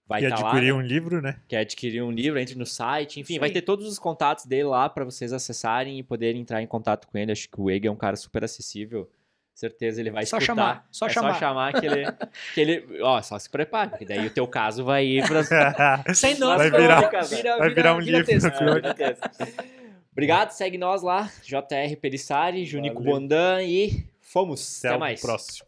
vai estar lá. adquirir né? um livro, né? Quer adquirir um livro, entre no site. Enfim, vai ter todos os contatos dele lá para vocês acessarem e poderem entrar em contato com ele. Acho que o EG é um cara super acessível. Certeza ele vai Só escutar. chamar, só é chamar. só chamar que ele, que ele... Ó, só se prepare, porque daí o teu caso vai ir para Sem Vai nome, virar- vira, vai virar um vira livro. texto. É. Obrigado, segue nós lá. JR Pelissari, Junico Valeu. Bondan e fomos. Até, Até o mais. próximo.